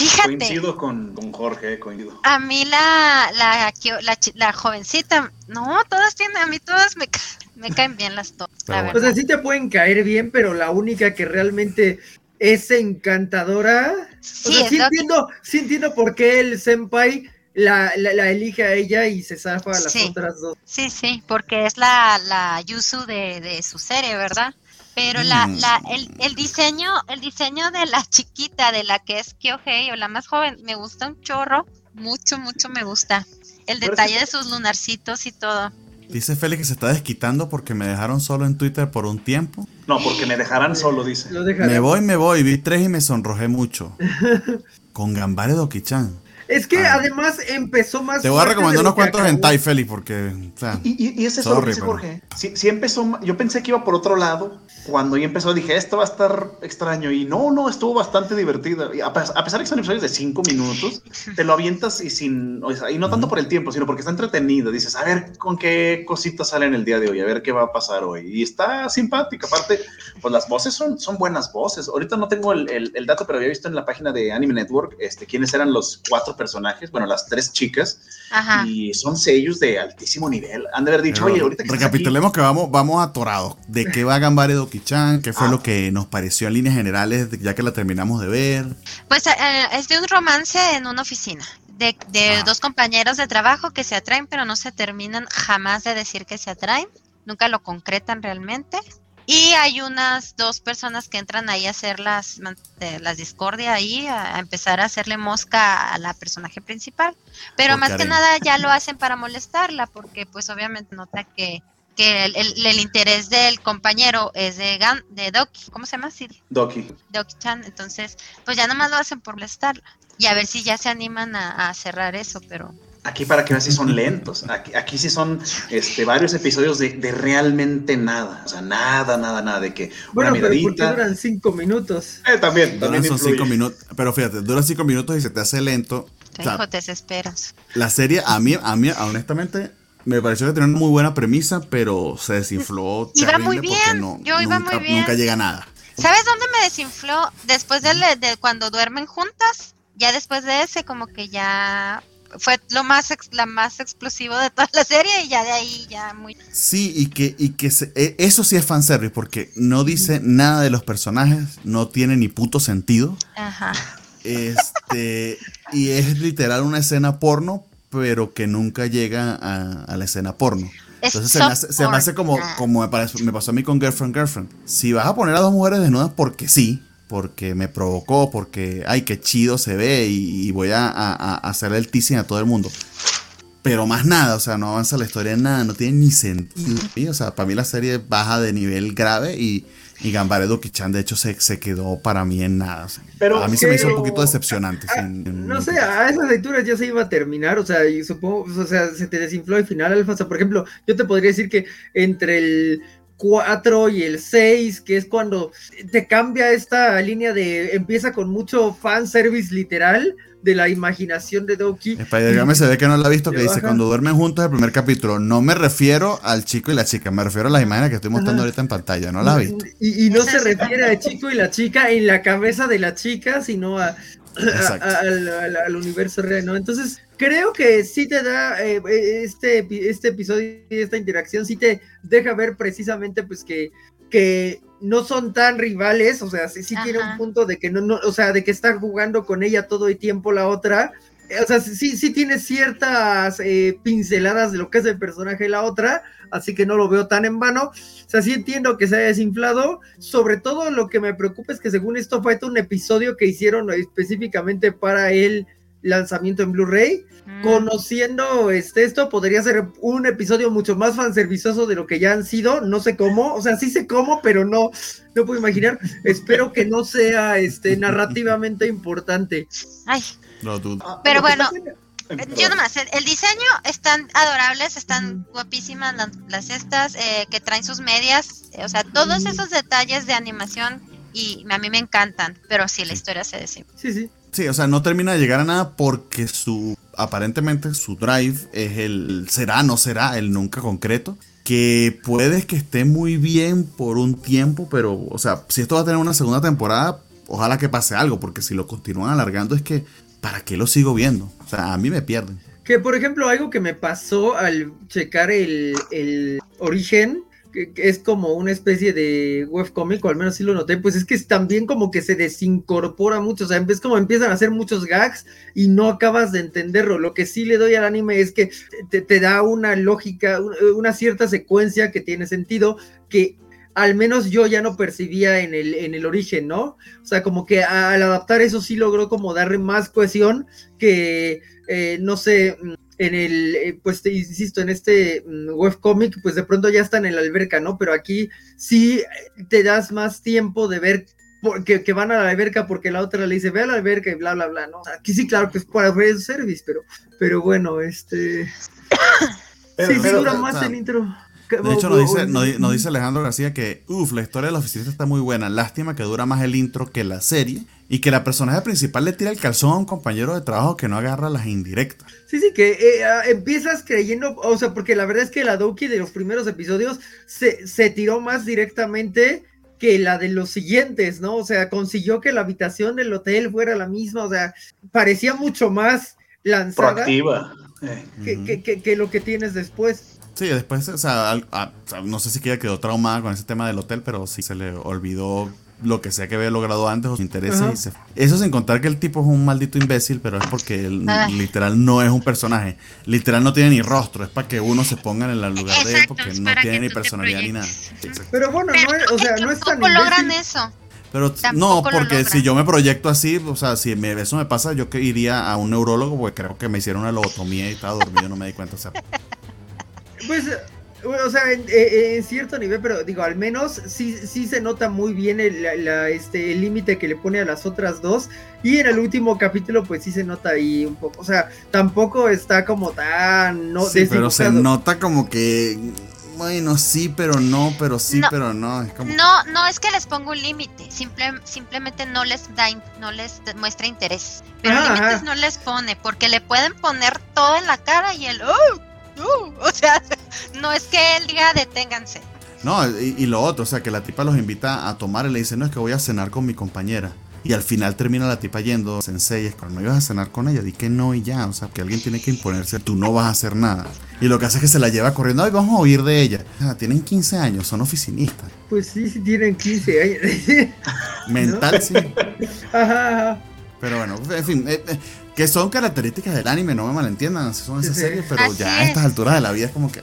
Fíjate. Coincido con, con Jorge, coincido. A mí la, la, que- la, jovencita, no, todas tienen, a mí todas me, me caen bien las todas, la O sea, sí te pueden caer bien, pero la única que realmente es encantadora. O Sí, sea, es sí entiendo, sí entiendo por qué el senpai la, la, la elige a ella y se zafa a las Sí. otras dos. Sí, sí, porque es la, la Yuzu de, de su serie, ¿verdad? Pero la, Mm. la, el, el diseño, el diseño de la chiquita, de la que es Kyohei o la más joven, me gusta un chorro, mucho, mucho me gusta. El detalle de sus lunarcitos y todo. Dice Félix que se está desquitando porque me dejaron solo en Twitter por un tiempo. No, porque me dejarán solo, dice. Me voy, me voy. Vi tres y me sonrojé mucho. Con Gambare Doki-chan. Es que Ah. además empezó más. Te voy a recomendar unos cuantos acabó. hentai, Félix, porque. o sea, Y, y- y es eso lo Sorry, que dice pero- Jorge. Sí, sí empezó, yo pensé que iba por otro lado. Cuando ya empezó dije, esto va a estar extraño. Y no, no, estuvo bastante divertida. Y a, a pesar de que son episodios de cinco minutos, te lo avientas y sin, o sea, y no tanto por el tiempo, sino porque está entretenido. Dices, a ver con qué cositas salen el día de hoy, a ver qué va a pasar hoy. Y está simpática. Aparte, pues las voces son, son buenas voces. Ahorita no tengo el, el- el dato, pero había visto en la página de Anime Network este, quiénes eran los cuatro personajes, bueno, las tres chicas. Ajá. Y son sellos de altísimo nivel. Han de haber dicho, pero oye, ahorita que estás aquí- recapitulemos que vamos, vamos atorados. ¿De qué va Gambare Doki-chan? ¿Qué fue Ah. lo que nos pareció en líneas generales ya que la terminamos de ver? Pues eh, es de un romance en una oficina. De, de Ah. dos compañeros de trabajo que se atraen, pero no se terminan jamás de decir que se atraen. Nunca lo concretan realmente. Y hay unas dos personas que entran ahí a hacer las, eh, las discordia ahí, a, empezar a hacerle mosca a la personaje principal. Pero más que Karen. nada ya lo hacen para molestarla, porque pues obviamente nota que, que el, el- el interés del compañero es de, Gan, de Doki, ¿cómo se llama? Sí, Doki. Doki-chan, entonces pues ya nomás lo hacen por molestarla y a ver si ya se animan a, a cerrar eso, pero Aquí para que veas si son lentos. Aquí, aquí sí son este, varios episodios de, de realmente nada. O sea, nada, nada, nada. De que Bueno, una pero miradita. duran cinco minutos. Eh, también, Duran también son influye. cinco minutos. Pero fíjate, dura cinco minutos y se te hace lento. Te dijo, te desesperas. La serie, a mí, a mí, honestamente, me pareció que tenía una muy buena premisa, pero se desinfló. Iba muy bien. No, Yo iba nunca, muy bien. Nunca llega a nada. ¿Sabes dónde me desinfló? Después de, de, cuando duermen juntas. Ya después de ese, como que ya fue lo más la más explosivo de toda la serie y ya de ahí ya muy sí y que y que e, eso sí es fanservice porque no dice nada de los personajes no tiene ni puto sentido Ajá. este y es literal una escena porno pero que nunca llega a, la escena porno. Entonces se me, hace, se me hace, como, como me, me, pasó a mí con Girlfriend Girlfriend. Si vas a poner a dos mujeres desnudas porque sí, porque me provocó, porque, ay, qué chido se ve y, voy a, a, hacer el teasing a todo el mundo. Pero más nada, o sea, no avanza la historia en nada, no tiene ni sentido. O sea, para mí la serie baja de nivel grave y, y Gambare Duki-chan, de hecho, se, se, quedó para mí en nada. a mí se me hizo un poquito decepcionante. No sé, a esas lecturas ya se iba a terminar, o sea, y supongo, o sea, se te desinfló al final, Alfa. O sea, por ejemplo, yo te podría decir que entre el 4 y el 6, que es cuando te cambia esta línea de empieza con mucho fanservice literal de la imaginación de Doki. Spider-Man se ve que no la ha visto, que dice cuando duermen juntos el primer capítulo. No me refiero al chico y la chica, me refiero a las imágenes que estoy mostrando ahorita en pantalla, no la ha visto. Y, y no se refiere al chico y la chica en la cabeza de la chica, sino a, al, universo real, ¿no? Entonces, creo que sí te da eh, este, este episodio y esta interacción, sí te deja ver precisamente, pues, que, que no son tan rivales, o sea, sí, sí tiene un punto de que no, no, o sea, de que están jugando con ella todo el tiempo la otra, o sea, sí, sí tiene ciertas eh, pinceladas de lo que es el personaje de la otra, así que no lo veo tan en vano. O sea, sí entiendo que se haya desinflado. Sobre todo lo que me preocupa es que según esto fue un episodio que hicieron específicamente para el lanzamiento en Blu-ray. Mm. Conociendo este, esto, podría ser un episodio mucho más fanservicoso de lo que ya han sido. No sé cómo, o sea, sí sé cómo, pero no, no puedo imaginar. Espero que no sea este, narrativamente importante. Ay, Ah, Pero bueno, yo nomás, el, diseño están adorables, están guapísimas las, estas eh, que traen sus medias, o sea, todos esos detalles de animación y a mí me encantan, pero sí, la historia se decide. Sí, sí. Sí, o sea, no termina de llegar a nada porque su, aparentemente su drive es el será, no será, el nunca concreto que puede que esté muy bien por un tiempo, pero, o sea, si esto va a tener una segunda temporada, ojalá que pase algo, porque si lo continúan alargando es que ¿para qué lo sigo viendo? O sea, a mí me pierden. Que por ejemplo, algo que me pasó al checar el, origen, que, es como una especie de webcomic, o al menos sí lo noté, pues es que también como que se desincorpora mucho, o sea, es como empiezan a hacer muchos gags y no acabas de entenderlo. Lo que sí le doy al anime es que te, te da una lógica, una cierta secuencia que tiene sentido, que al menos yo ya no percibía en el, en el origen, ¿no? O sea, como que al adaptar eso sí logró como darle más cohesión que, eh, no sé, en el, eh, pues te insisto, en este mm, webcomic, pues de pronto ya están en la alberca, ¿no? Pero aquí sí te das más tiempo de ver que, que, van a la alberca porque la otra le dice, ve a la alberca y bla, bla, bla, ¿no? Aquí sí, claro que es para el service, pero, pero bueno, este... sí, sí dura más el intro. De hecho, nos dice, nos, dice Alejandro García que, uff, la historia de la oficina está muy buena. Lástima que dura más el intro que la serie. Y que la personaje principal le tira el calzón a un compañero de trabajo que no agarra las indirectas. Sí, sí, que eh, ah, empiezas creyendo, o sea, porque la verdad es que la Doki de los primeros episodios se, se tiró más directamente que la de los siguientes, ¿no? O sea, consiguió que la habitación del hotel fuera la misma, o sea, parecía mucho más lanzada. Proactiva. Que, que, que, lo que tienes después. Sí, después, o sea, no sé si ella quedó traumada con ese tema del hotel, pero sí se le olvidó lo que sea que había logrado antes o su interés y se... Eso sin contar que el tipo es un maldito imbécil, pero es porque él literal no es un personaje. Literal no tiene ni rostro, es para que uno se ponga en el lugar de él porque no tiene ni personalidad ni nada. pero bueno, no es, o sea, no es tan logran eso. Pero no, porque si yo me proyecto así, o sea, si me, eso me pasa, yo que iría a un neurólogo porque creo que me hicieron una lobotomía y estaba dormido, no me di cuenta. O sea, pues, o sea, en, cierto nivel, pero digo, al menos sí, sí se nota muy bien el este, límite que le pone a las otras dos. Y en el último capítulo, pues sí se nota ahí un poco. O sea, tampoco está como tan. No sí, pero se nota como que bueno, sí, pero no, pero sí, No. pero no. Es como, No, no es que les ponga un límite, simple, simplemente no les da, in- no les muestra interés. Pero Ajá, límites no les pone, porque le pueden poner todo en la cara y el oh, oh", o sea, no es que él diga deténganse. No, y, y lo otro, o sea, que la tipa los invita a tomar y le dice, no, es que voy a cenar con mi compañera. Y al final termina la tipa yendo, sensei, es cuando no ibas a cenar con ella, di que no y ya, o sea, que alguien tiene que imponerse, tú no vas a hacer nada. Y lo que hace es que se la lleva corriendo, ay, vamos a oír de ella. Ah, tienen 15 años, son oficinistas. Pues sí, sí tienen 15 años. Mental, sí. Ajá, ajá. Pero bueno, en fin, eh, eh, que son características del anime, no me malentiendan, son esas Sí, sí. series, pero Así ya a estas es. alturas de la vida es como que...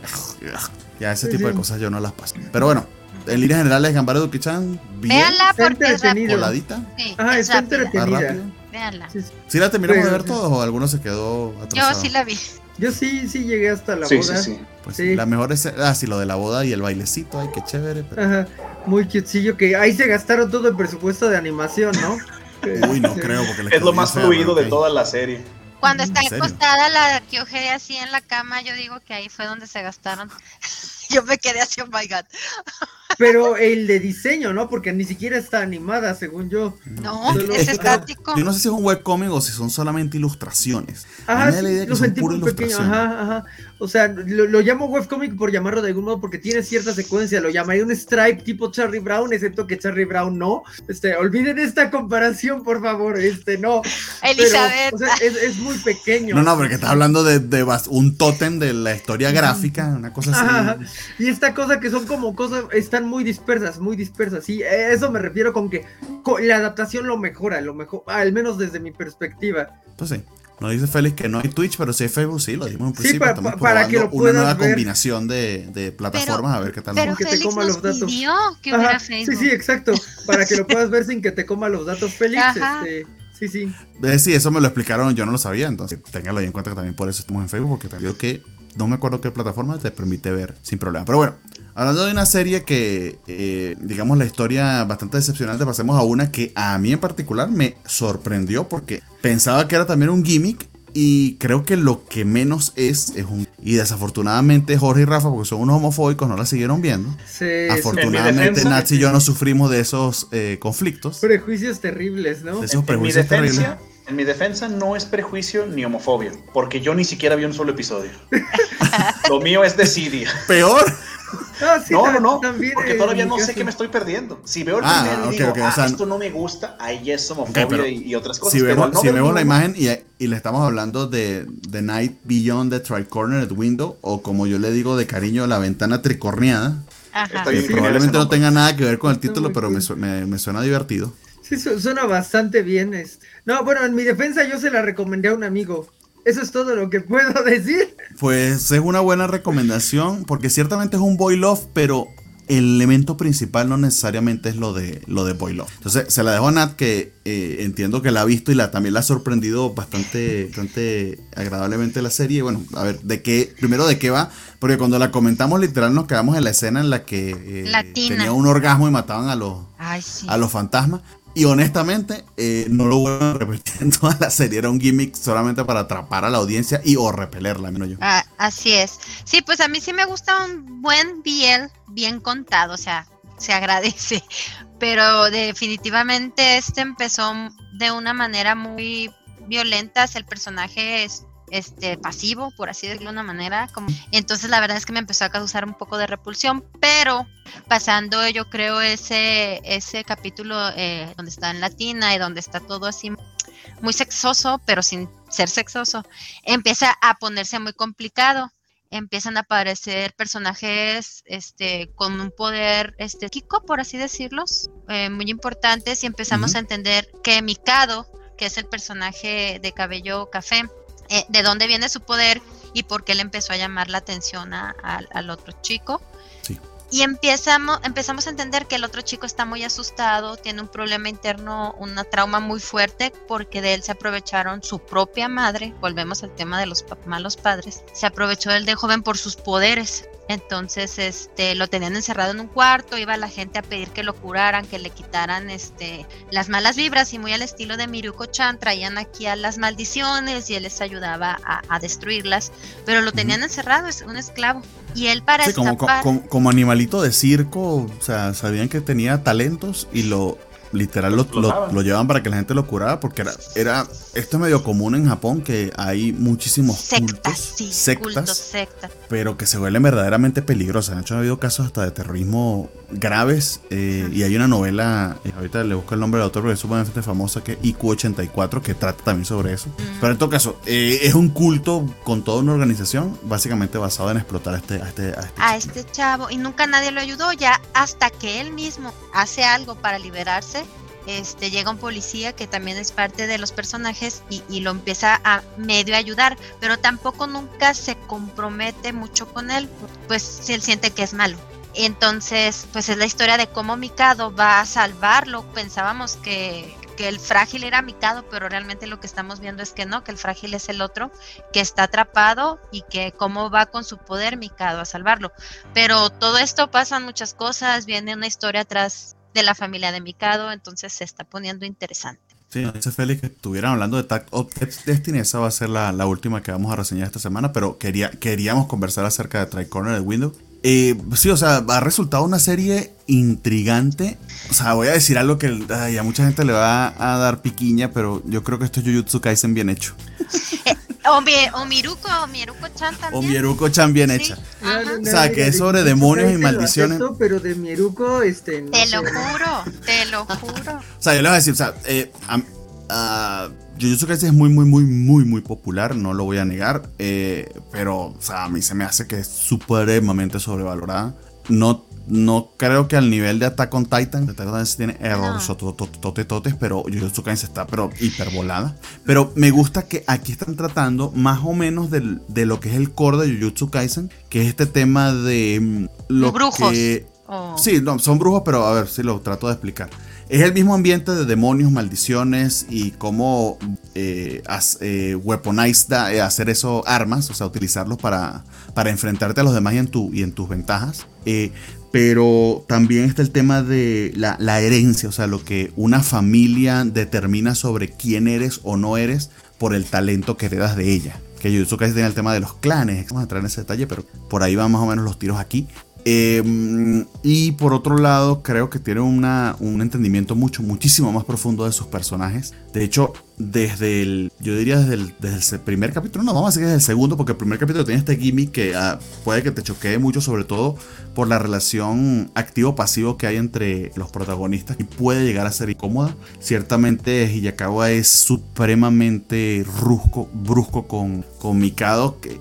Ya ese Sí, tipo de sí. cosas yo no las paso. Pero bueno, en líneas generales, Gambara Duki-chan, bien, Véanla porque es voladita, Sí, Ajá, es está entretenida. rápido. Véanla. Sí, sí. ¿Sí la terminamos de ver todos o alguno se quedó Yo atrasado? sí la vi. Yo sí, sí llegué hasta la Sí, sí, boda. sí. Pues Sí. la mejor es... Ah, sí, lo de la boda y el bailecito, ay, qué chévere. pero- Ajá, muy cutecillo que ahí se gastaron todo el presupuesto de animación, ¿no? Uy, no creo, porque Es lo más fluido de toda la serie. Cuando ¿En está acostada la Kyohei así en la cama, yo digo que ahí fue donde se gastaron. yo me quedé así, oh my god. Pero el de diseño, ¿no? Porque ni siquiera está animada, según yo. No, Solo- es estático. Yo no sé si es un webcomic o si son solamente ilustraciones. Ajá, sí, la idea que lo son sentí pura muy pequeño, ilustración. ajá, ajá. O sea, lo, lo llamo webcomic por llamarlo de algún modo porque tiene cierta secuencia. Lo llamaría un stripe tipo Charlie Brown, excepto que Charlie Brown no. Este, olviden esta comparación, por favor. Este, no. Pero, Elizabeth. o sea, es, es muy pequeño. No, no, porque estás hablando de, un tótem de la historia gráfica, una cosa así. Ajá, ajá. Y esta cosa que son como cosas, están muy dispersas, muy dispersas. Sí, eso me refiero con que co- la adaptación lo mejora, lo mejor, al menos desde mi perspectiva. Pues sí. Nos dice Félix que no hay Twitch, pero sí hay Facebook, sí, lo dimos en Sí, principio. pa- Estamos pa- para que lo una puedas nueva ver. combinación de, de plataformas, a ver qué tal Pero que te Félix coma nos los datos. pidió que Ajá, sí, Facebook. sí, exacto. Para que lo puedas ver sin que te coma los datos, Félix. Ajá. Este, sí, sí. Eh, sí, eso me lo explicaron, yo no lo sabía, entonces téngalo ahí en cuenta que también por eso estamos en Facebook, porque creo que no me acuerdo qué plataforma te permite ver sin problema. Pero bueno, hablando de una serie que, eh, digamos, la historia bastante decepcionante, pasemos a una que a mí en particular me sorprendió porque pensaba que era también un gimmick. Y creo que lo que menos es es un... Y desafortunadamente Jorge y Rafa, porque son unos homofóbicos, no la siguieron viendo. Se- Afortunadamente defensa- y yo no sufrimos de esos eh, conflictos. prejuicios terribles, ¿no? De esos En, prejuicios terribles. defensa, en mi defensa no es prejuicio ni homofobia, porque yo ni siquiera vi un solo episodio. Lo mío es desidia. Peor. Ah, sí, No, no, no, también porque todavía no sé qué me estoy perdiendo. Si veo el Ah, primero y digo, o ah, sea, esto no me gusta, ahí es homofobia y, y otras cosas. Si vemos, no si ver vemos la imagen y, y le estamos hablando de The Night Beyond the Tri-Cornered Window, o como yo le digo de cariño, la ventana tricorneada, Ajá. Que probablemente no tenga nada que ver con el título, pero me, me- me suena divertido. Sí, su- suena bastante bien. este. No, bueno, en mi defensa yo se la recomendé a un amigo. Eso es todo lo que puedo decir. Pues es una buena recomendación, porque ciertamente es un boy love, pero el elemento principal no necesariamente es lo de lo de boy love. Entonces se la dejo a Nat, que eh, entiendo que la ha visto y la, también la ha sorprendido bastante, bastante agradablemente la serie. Bueno, a ver, de qué, primero de qué va, porque cuando la comentamos literal nos quedamos en la escena en la que eh, tenía un orgasmo y mataban a los, Ay, sí. a los fantasmas. Y honestamente, eh, no lo vuelvo a repetir en toda la serie. Era un gimmick solamente para atrapar a la audiencia y o repelerla, menos yo. Ah, así es. Sí, pues a mí sí me gusta un buen BL bien contado, o sea, se agradece. Pero definitivamente este empezó de una manera muy violenta el personaje es- este pasivo, por así decirlo de una manera. Como, entonces la verdad es que me empezó a causar un poco de repulsión, pero pasando yo creo ese, ese capítulo eh, donde está en latina y donde está todo así muy sexoso, pero sin ser sexoso, empieza a ponerse muy complicado. Empiezan a aparecer personajes este, con un poder este, psíquico, por así decirlos, eh, muy importantes, y empezamos a entender que Mikado, que es el personaje de cabello café, eh, de dónde viene su poder y por qué le empezó a llamar la atención a- al- al otro chico. Y empezamos, empezamos a entender que el otro chico está muy asustado, tiene un problema interno, una trauma muy fuerte, porque de él se aprovecharon su propia madre, volvemos al tema de los pa- malos padres, se aprovechó él de joven por sus poderes. Entonces, este, lo tenían encerrado en un cuarto, iba la gente a pedir que lo curaran, que le quitaran este, las malas vibras y muy al estilo de Miruko Chan traían aquí a las maldiciones y él les ayudaba a, destruirlas, pero lo tenían encerrado, es un esclavo. Y él para como, como, animalito de circo, o sea, sabían que tenía talentos y lo literal lo, lo, llevaban para que la gente lo curara porque era, era esto es medio común en Japón que hay muchísimos sectas, cultos, sectas, pero que se vuelven verdaderamente peligrosas. De hecho, ha habido casos hasta de terrorismo graves eh, y hay una novela, eh, ahorita le busco el nombre del autor porque es sumamente famosa, que es IQ84, que trata también sobre eso. Pero en todo caso, eh, es un culto con toda una organización básicamente basado en explotar a este, a este, a este, a este chavo y nunca nadie lo ayudó ya hasta que él mismo hace algo para liberarse este, llega un policía que también es parte de los personajes y, lo empieza a medio ayudar, pero tampoco nunca se compromete mucho con él, pues si él siente que es malo. Entonces, pues es la historia de cómo Mikado va a salvarlo. Pensábamos que, que el frágil era Mikado, pero realmente lo que estamos viendo es que no, que el frágil es el otro, que está atrapado y que cómo va con su poder Mikado a salvarlo. Pero todo esto pasan muchas cosas, viene una historia atrás de la familia de Mikado, entonces se está poniendo interesante. Sí, dice Félix que estuvieran hablando de Tag of Destiny, esa va a ser la, última que vamos a reseñar esta semana, pero quería, queríamos conversar acerca de Tricorner de Windows. Eh, sí, o sea, ha resultado una serie intrigante. O sea, voy a decir algo que a mucha gente le va a dar piquiña, pero yo creo que esto es Jujutsu Kaisen bien hecho. Eh, o, Miruko, o Miruko Chan también. O Miruko Chan bien hecha. o sea, que es sobre demonios y maldiciones. pero de Miruko, este. te lo juro, te lo juro. o sea, yo le voy a decir, o sea, eh, uh, Jujutsu Kaisen es muy, muy, muy, muy, muy popular, no lo voy a negar. Eh, pero, o sea, a mí se me hace que es supremamente sobrevalorada. No no creo que al nivel de Attack on Titan, Attack on Titan tiene errores totes, pero Jujutsu Kaisen está pero hiperbolada. Pero me gusta que aquí están tratando más o menos de lo que es el core de Jujutsu Kaisen, que es este tema de mm, los brujos. Sí, no, son brujos, pero a ver si lo trato de explicar. Es el mismo ambiente de demonios, maldiciones y cómo eh, eh eh, hacer eso armas, o sea, utilizarlos para, para enfrentarte a los demás y en, tu, y en tus ventajas. Eh, pero también está el tema de la, herencia, o sea, lo que una familia determina sobre quién eres o no eres por el talento que heredas de ella. Que yo que tiene el tema de los clanes, vamos a entrar en ese detalle, pero por ahí van más o menos los tiros aquí. Em, y por otro lado, creo que tiene una, un entendimiento mucho, muchísimo más profundo de sus personajes. De hecho, desde el, yo diría desde el, primer capítulo, no, vamos a decir desde el segundo, porque el primer capítulo tiene este gimmick que ah, puede que te choquee mucho, sobre todo por la relación activo-pasivo que hay entre los protagonistas y puede llegar a ser incómoda. Ciertamente Hiyakawa es supremamente brusco, brusco con, con Mikado, que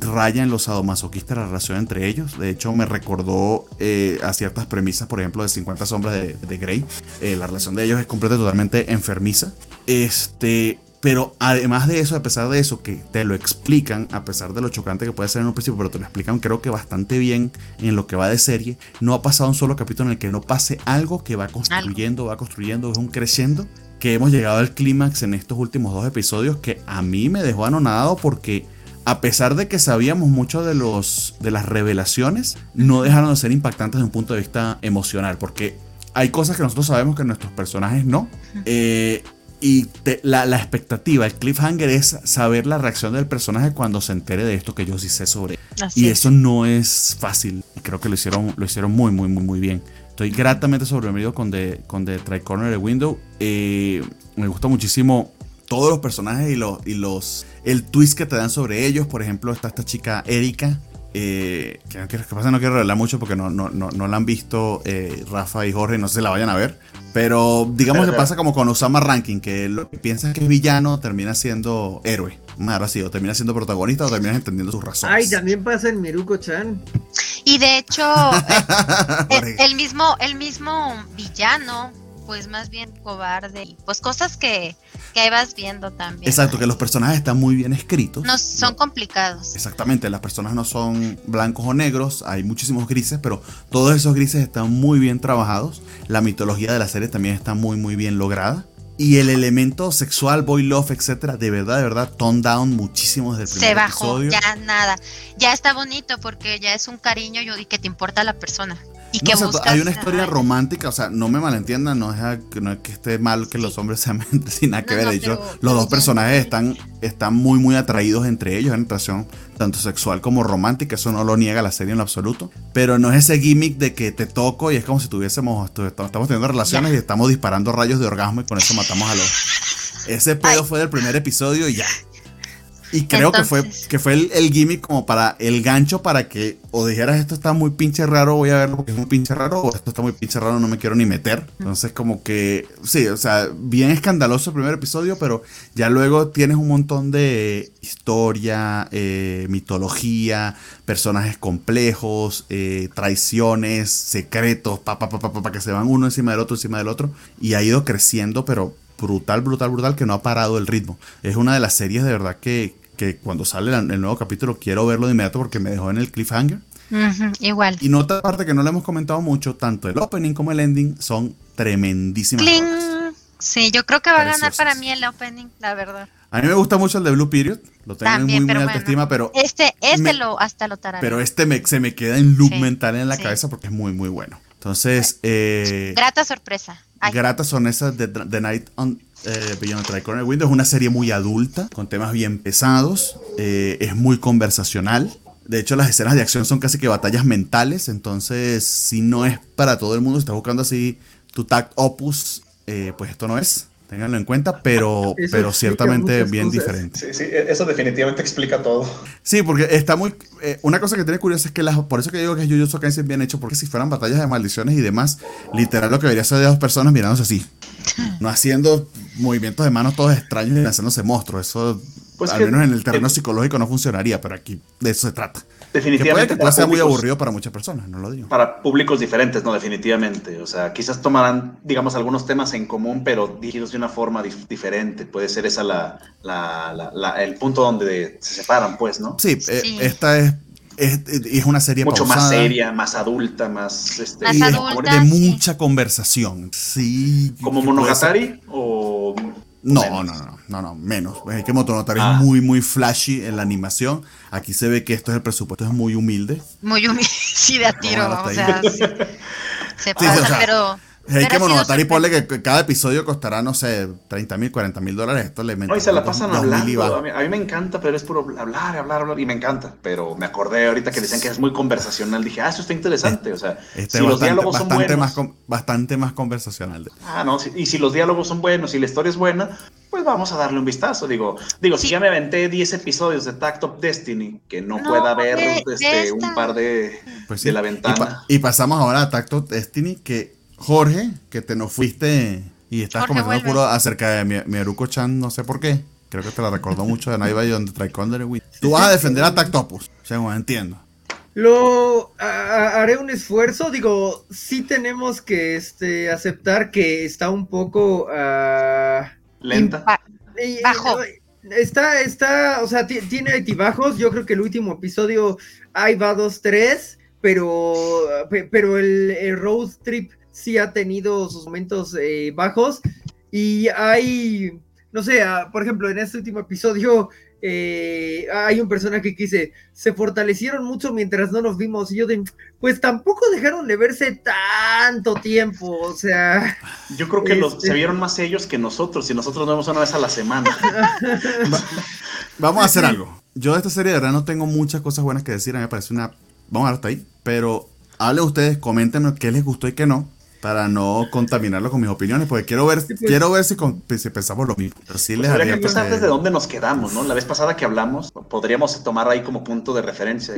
raya en los sadomasoquistas la relación entre ellos. De hecho, me recordó eh, a ciertas premisas, por ejemplo, de 50 sombras de, de Grey. Eh, la relación de ellos es completa totalmente enfermiza. Este, pero además de eso, a pesar de eso, que te lo explican, a pesar de lo chocante que puede ser en un principio, pero te lo explican creo que bastante bien en lo que va de serie, no ha pasado un solo capítulo en el que no pase algo que va construyendo, va construyendo, es un creciendo, que hemos llegado al clímax en estos últimos dos episodios que a mí me dejó anonadado porque a pesar de que sabíamos mucho de, los, de las revelaciones, no dejaron de ser impactantes desde un punto de vista emocional, porque hay cosas que nosotros sabemos que nuestros personajes no. Eh, y la, expectativa, el cliffhanger es saber la reacción del personaje cuando se entere de esto que yo sí sé sobre. y eso no es fácil. Y creo que lo hicieron, lo hicieron muy, muy, muy, muy bien. Estoy gratamente sorprendido con The, con The Tricorner de Window. Eh, me gusta muchísimo todos los personajes y los, y los. El twist que te dan sobre ellos. Por ejemplo, está esta chica Erika. Eh, que, que, pasa, no quiero revelar mucho porque no, no, no, no la han visto eh, Rafa y Jorge, no sé si la vayan a ver. Pero digamos que pasa como con Osama Ranking, que lo que piensas que es villano termina siendo héroe. Más así, o termina siendo protagonista o terminas entendiendo sus razones. Ay, también pasa en Miruko-chan. Y de hecho, el, el, mismo, el mismo villano pues más bien cobarde y pues cosas que, que vas viendo también. Exacto, que los personajes están muy bien escritos. No son complicados. Exactamente, las personas no son blancos o negros, hay muchísimos grises, pero todos esos grises están muy bien trabajados. La mitología de la serie también está muy muy bien lograda. Y el elemento sexual, boy love, etcétera, de verdad, de verdad, tone down muchísimo desde el primer Se bajó, episodio. ya nada. Ya está bonito porque ya es un cariño y que te importa la persona. Y No, que o sea, buscas, hay una historia romántica, o sea, no me malentiendan, no es, no es que esté mal que los hombres sean sin nada que ver. De hecho, pero- los dos personajes están, están muy, muy atraídos entre ellos en relación tanto sexual como romántica. Eso no lo niega la serie en lo absoluto. Pero no es ese gimmick de que te toco y es como si tuviésemos, tu- estamos teniendo relaciones Ya. y estamos disparando rayos de orgasmo y con eso matamos a los. Ese pedo Ay. fue del primer episodio y ya. Y creo que fue, que fue el, el gimmick como para el gancho para que o dijeras esto está muy pinche raro, voy a verlo porque es muy pinche raro, o esto está muy pinche raro, no me quiero ni meter. Entonces como que, sí, o sea, bien escandaloso el primer episodio, pero ya luego tienes un montón de historia, eh, mitología, personajes complejos, eh, traiciones, secretos, pa, pa, pa, pa, pa, pa, que se van uno encima del otro, encima del otro, y ha ido creciendo, pero brutal, brutal, brutal, que no ha parado el ritmo. Es una de las series de verdad que, que cuando sale el nuevo capítulo quiero verlo de inmediato porque me dejó en el cliffhanger. Igual. Y nota parte que no le hemos comentado mucho, tanto el opening como el ending son tremendísimas. Sí, yo creo que va a ganar para mí el opening, la verdad. A mí me gusta mucho el de Blue Period, lo tengo en También, muy, muy alta bueno. estima, pero, Este, este Me- lo hasta lo tararé. pero este me, se me queda en loop Sí, mental en la sí. cabeza porque es muy, muy bueno. Entonces, eh, Grata sorpresa. Ay, gratas son esas de The Night on eh, Beyond the Tricorner Window. Es una serie muy adulta, con temas bien pesados. eh, es muy conversacional. De hecho, las escenas de acción son casi que batallas mentales. Entonces, si no es para todo el mundo, si estás buscando así tu tact opus, eh, pues esto no es. Ténganlo en cuenta, pero, Eso pero ciertamente bien cosas. diferente. Sí, sí, eso definitivamente explica todo. Sí, porque está muy. eh, una cosa que tiene curiosa es que las, por eso que digo que es Jujutsu Kaisen bien hecho, porque si fueran batallas de maldiciones y demás, literal lo que debería ser de dos personas mirándose así. No haciendo movimientos de manos todos extraños y lanzándose monstruos. Eso, Pues al que- menos en el terreno eh, psicológico, no funcionaría, pero aquí de eso se trata. Que puede Definitivamente que pueda para ser muy públicos- aburrido para muchas personas, no lo digo. Para públicos diferentes, no, definitivamente. O sea, quizás tomarán, digamos, algunos temas en común, pero dirigidos de una forma dif- diferente. Puede ser esa la, la- la- la- el punto donde se separan, pues, ¿no? Sí, eh, esta es, es, es una serie Mucho más seria, más adulta, más... Este, Más y es adulta, de sí. mucha conversación. Sí. ¿Como que puede Monogatari o...? No, no, no, no, no, menos. Es que Motonotario Ah. es muy, muy flashy en la animación. Aquí se ve que esto es el presupuesto, es muy humilde. muy humilde. Sí, de a tiro. O sea, sí. se pasa, sí, o sea, pero. Hay que sido Monogatari ponle que cada episodio costará, no sé, 30 mil, 40 mil dólares. Esto le No, y se la pasan y hablando. A mí, a mí me encanta, pero es puro hablar, hablar, hablar. Y me encanta. Pero me acordé ahorita que decían que es muy conversacional. Dije, ah, eso está interesante. O sea, Este si es los bastante, diálogos son bastante, buenos. más, bastante más conversacional. Ah, no, si- y si los diálogos son buenos y la historia es buena, pues vamos a darle un vistazo. Digo, digo si ya me aventé 10 episodios de Tact of Destiny, que no, No, pueda ver ve- ve este, un par de, Pues de sí. la Y, ventana. pa- y pasamos ahora a Tacto Destiny, que Jorge, que te nos fuiste y estás Jorge vuelve. puro acerca de mi, Miaruko-chan, no sé por qué. Creo que te la recordó mucho de Night Beyond the Tricorner Window. Tú vas a defender a Tactopus, según entiendo. Lo a- haré un esfuerzo, digo, sí tenemos que este, aceptar que está un poco ah, Lenta. Ba- y- y- Bajo. Está, está, o sea, ti- tiene altibajos. Yo creo que el último episodio ahí va dos, tres, pero, pe- pero el, el road trip sí ha tenido sus momentos eh, bajos. Y hay, no sé, ah, por ejemplo, en este último episodio eh, hay un personaje que dice, se fortalecieron mucho mientras no nos vimos. Y yo de, pues tampoco dejaron de verse tanto tiempo, o sea... Yo creo que los, Este- se vieron más ellos que nosotros, y nosotros nos vemos una vez a la semana. Vamos a hacer algo. Yo de esta serie de verdad no tengo muchas cosas buenas que decir. A mí me parece una. Vamos a ver hasta ahí. Pero hablen ustedes, coméntenme qué les gustó y qué no. Para no contaminarlo con mis opiniones. Porque quiero ver, pues. quiero ver si, con- si pensamos lo mismo. Pero sí les Habría que pues, desde dónde nos quedamos, ¿no? La vez pasada que hablamos, podríamos tomar ahí como punto de referencia.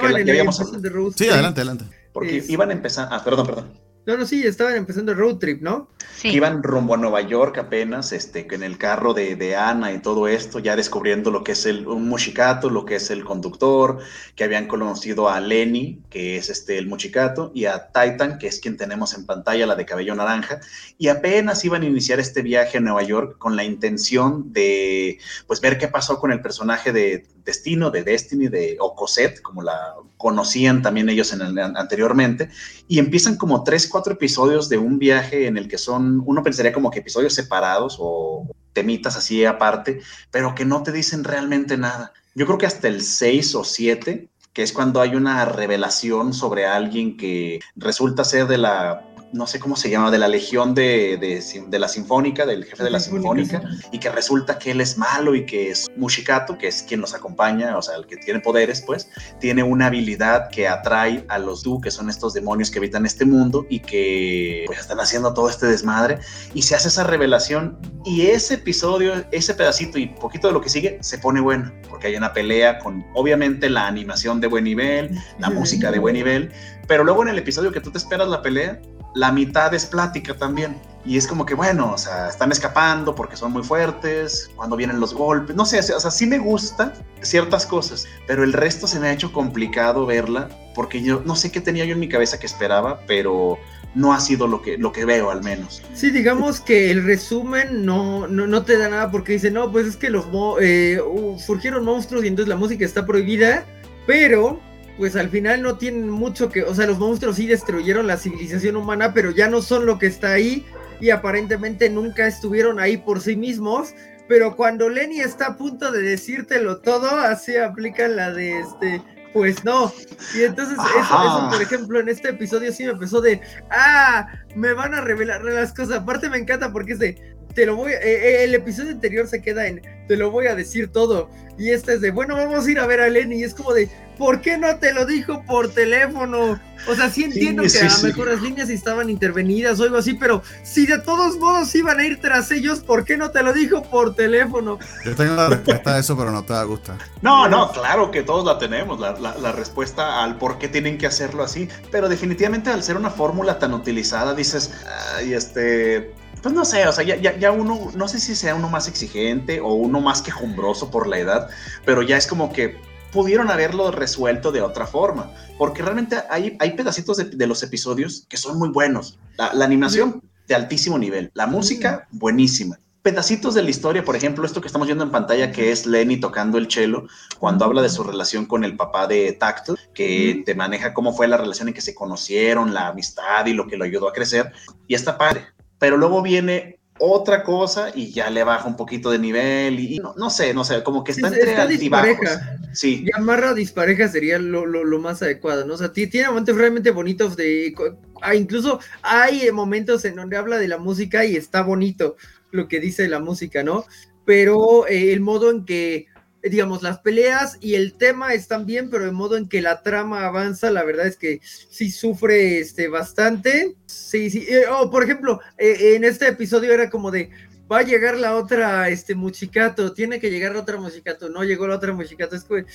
Porque la- en ya el de Sí, adelante, adelante. Porque Es- iban a empezar. Ah, perdón, perdón. No, no, sí, estaban empezando el road trip, ¿no? Sí. que iban rumbo a Nueva York apenas, este, en el carro de, de Ana y todo esto, ya descubriendo lo que es el, un muchicato, lo que es el conductor, que habían conocido a Lenny, que es este, el muchicato, y a Titan, que es quien tenemos en pantalla, la de cabello naranja, y apenas iban a iniciar este viaje a Nueva York con la intención de, pues, ver qué pasó con el personaje de, Destino, de Destiny, de, o Cosette, como la conocían también ellos en anteriormente, y empiezan como tres, cuatro episodios de un viaje en el que son, uno pensaría como que episodios separados o temitas así aparte, pero que no te dicen realmente nada. Yo creo que hasta el 6 o 7, que es cuando hay una revelación sobre alguien que resulta ser de la no sé cómo se llama, de la legión de, de, la sinfónica, del jefe de la sinfónica, y que resulta que él es malo y que es Mushikato, que es quien nos acompaña, o sea, el que tiene poderes, pues, tiene una habilidad que atrae a los Du, que son estos demonios que habitan este mundo y que pues, están haciendo todo este desmadre, y se hace esa revelación, y ese episodio, ese pedacito y poquito de lo que sigue, se pone bueno, porque hay una pelea con, obviamente, la animación de buen nivel, la música de buen nivel, pero luego en el episodio que tú te esperas la pelea, la mitad es plática también. Y es como que, bueno, o sea, están escapando porque son muy fuertes, cuando vienen los golpes, no sé, o sea, sí me gusta ciertas cosas, pero el resto se me ha hecho complicado verla porque yo no sé qué tenía yo en mi cabeza que esperaba, pero no ha sido lo que, lo que veo al menos. Sí, digamos que el resumen no, no, te da nada porque dice, no, pues es que los eh, surgieron monstruos y entonces la música está prohibida, pero pues al final no tienen mucho que, o sea, los monstruos sí destruyeron la civilización humana, pero ya no son lo que está ahí y aparentemente nunca estuvieron ahí por sí mismos. Pero cuando Lenny está a punto de decírtelo todo, así aplican la de este, pues no. Y entonces eso, por ejemplo, en este episodio sí me empezó de, ah, me van a revelar las cosas. Aparte me encanta porque es de, te lo voy, eh, eh, el episodio anterior se queda en, te lo voy a decir todo. Y este es de, bueno, vamos a ir a ver a Lenny. Y es como de, ¿por qué no te lo dijo por teléfono? O sea, sí entiendo que a lo mejor las líneas estaban intervenidas o algo así, pero si de todos modos iban a ir tras ellos, ¿por qué no te lo dijo por teléfono? Yo tengo la respuesta a eso, pero no te va a gustar. No, no, claro que todos la tenemos, la, la respuesta al por qué tienen que hacerlo así, pero definitivamente al ser una fórmula tan utilizada, dices, ay, este, pues no sé, o sea, ya, ya, uno, no sé si sea uno más exigente o uno más quejumbroso por la edad, pero ya es como que pudieron haberlo resuelto de otra forma, porque realmente hay, hay pedacitos de, los episodios que son muy buenos. La, animación de altísimo nivel, la música buenísima. Pedacitos de la historia, por ejemplo, esto que estamos viendo en pantalla, que es Lenny tocando el cello, cuando habla de su relación con el papá de Tacto, que te maneja cómo fue la relación en que se conocieron, la amistad y lo que lo ayudó a crecer, y está padre. Pero luego viene otra cosa y ya le baja un poquito de nivel y, no, sé, no sé, como que está entre está dispareja. Sí. Llamarla dispareja sería lo, lo, más adecuado, ¿no? O sea, tiene momentos realmente bonitos de... Ah, incluso hay momentos en donde habla de la música y está bonito lo que dice la música, ¿no? Pero eh, el modo en que digamos, las peleas y el tema están bien, pero de modo en que la trama avanza, la verdad es que sí sufre este, bastante. Sí, sí. Eh, oh, por ejemplo, eh, en este episodio era como de, va a llegar la otra, este, Muchicato, tiene que llegar la otra Muchicato, no llegó la otra Muchicato, es que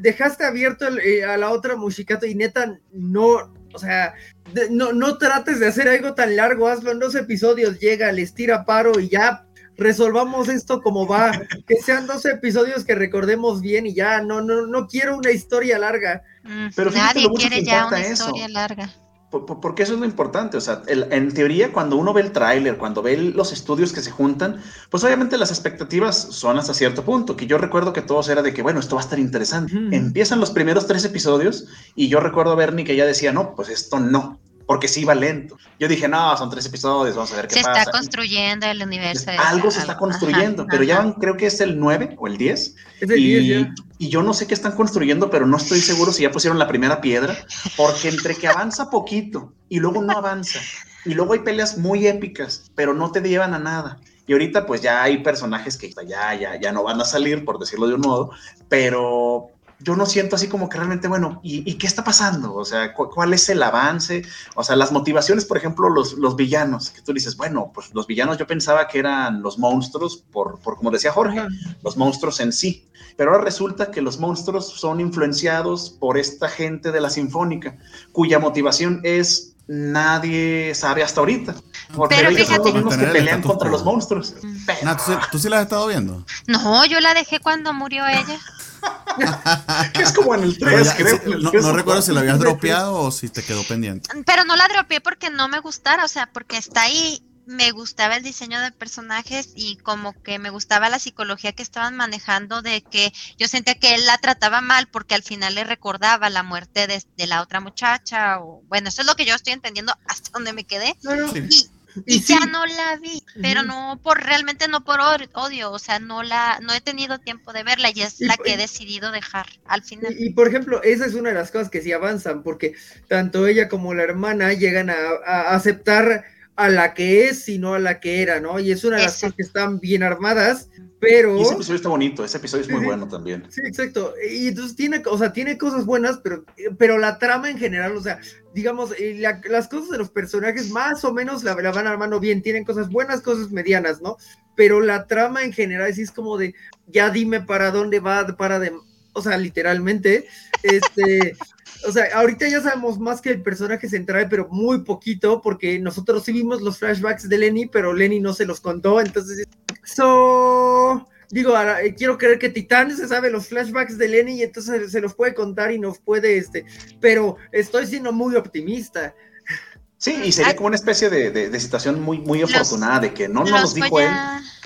dejaste abierto eh, a la otra Muchicato y neta, no, o sea, no, no trates de hacer algo tan largo, hazlo en dos episodios, llega, les tira paro y ya resolvamos esto como va, que sean dos episodios que recordemos bien y ya, no, no, no quiero una historia larga. Mm, Pero nadie quiere ya una historia larga. Porque eso es lo importante, o sea, en teoría cuando uno ve el tráiler, cuando ve los estudios que se juntan, pues obviamente las expectativas son hasta cierto punto, que yo recuerdo que todos era de que, bueno, esto va a estar interesante. Empiezan los primeros tres episodios y yo recuerdo a Bernie que ya decía, no, pues esto no, porque sí iba lento. Yo dije, no, son tres episodios, vamos a ver qué pasa. Se está construyendo el universo. algo se está construyendo, pero ya van, creo que es el 9 o el 10. Es el y, 10 y yo no sé qué están construyendo, pero no estoy seguro si ya pusieron la primera piedra, porque entre que avanza poquito y luego no avanza, y luego hay peleas muy épicas, pero no te llevan a nada. Y ahorita pues ya hay personajes que ya, ya, ya no van a salir, por decirlo de un modo, pero yo no siento así como que realmente, bueno, ¿y, qué está pasando? O sea, ¿cuál es el avance? O sea, las motivaciones, por ejemplo, los, los villanos, que tú dices, bueno, pues los villanos yo pensaba que eran los monstruos, por, por como decía Jorge, los monstruos en sí. Pero ahora resulta que los monstruos son influenciados por esta gente de la Sinfónica, cuya motivación es nadie sabe hasta ahorita. Porque pero ellos son los mismos que pelean contra los monstruos. ¿tú, sí, la has estado viendo? No, yo la dejé cuando murió ella. que es como en el 3, creo. no, recuerdo si la habías dropeado o si te quedó pendiente. Pero no la dropeé porque no me gustara, o sea, porque está ahí me gustaba el diseño de personajes y como que me gustaba la psicología que estaban manejando de que yo sentía que él la trataba mal porque al final le recordaba la muerte de, la otra muchacha o bueno, eso es lo que yo estoy entendiendo hasta donde me quedé. Y, y, ya no la vi, pero no por realmente no por odio, o sea, no la no he tenido tiempo de verla y es la que he decidido dejar al final. Y, por ejemplo, esa es una de las cosas que sí avanzan porque tanto ella como la hermana llegan a, a aceptar a la que es, sino a la que era, ¿no? Y es una de las cosas que están bien armadas, pero... Y ese episodio está bonito, ese episodio es muy bueno también. Sí, exacto. Y entonces tiene, o sea, tiene cosas buenas, pero, pero la trama en general, o sea, digamos, eh, las cosas de los personajes más o menos la, la, van armando bien, tienen cosas buenas, cosas medianas, ¿no? Pero la trama en general sí es como de, ya dime para dónde va, para de... O sea, literalmente, este, o sea, ahorita ya sabemos más que el personaje central, pero muy poquito, porque nosotros sí vimos los flashbacks de Lenny, pero Lenny no se los contó, entonces, so, digo, eh, quiero creer que Titán se sabe los flashbacks de Lenny y entonces se los puede contar y nos puede, este, pero estoy siendo muy optimista. Sí, y sería como una especie de, situación muy, muy afortunada de que no nos dijo él.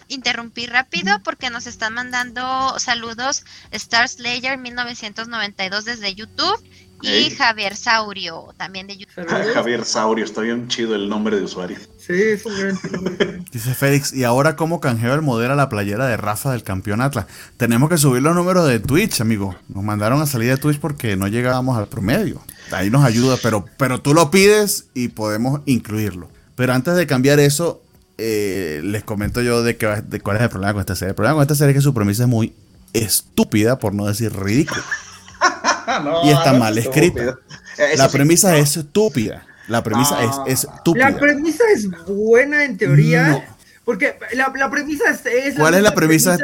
interrumpir rápido porque nos están mandando saludos. Star Slayer 1992 desde YouTube y Javier Saurio, también de YouTube. Javier Saurio, está bien chido el nombre de usuario. Sí, es un gran Dice Félix, ¿y ahora cómo canjeo el modelo a la playera de Rafa del campeón Atlas? Tenemos que subir los números de Twitch, amigo. Nos mandaron a salir de Twitch porque no llegábamos al promedio. Ahí nos ayuda, pero, pero tú lo pides y podemos incluirlo. Pero antes de cambiar eso, eh, les comento yo de, que, de cuál es el problema con esta serie. El problema con esta serie es que su premisa es muy estúpida, por no decir ridícula. y está mal escrita. La premisa es estúpida. La premisa es, estúpida. La premisa es buena en teoría. Porque la, premisa es, ¿Cuál es la premisa?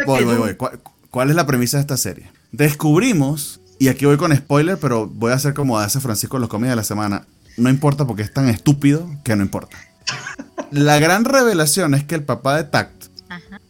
¿Cuál, es la premisa de esta serie? Descubrimos, y aquí voy con spoiler, pero voy a hacer como hace Francisco en los cómics de la semana. No importa porque es tan estúpido que no importa. La gran revelación es que el papá de Tact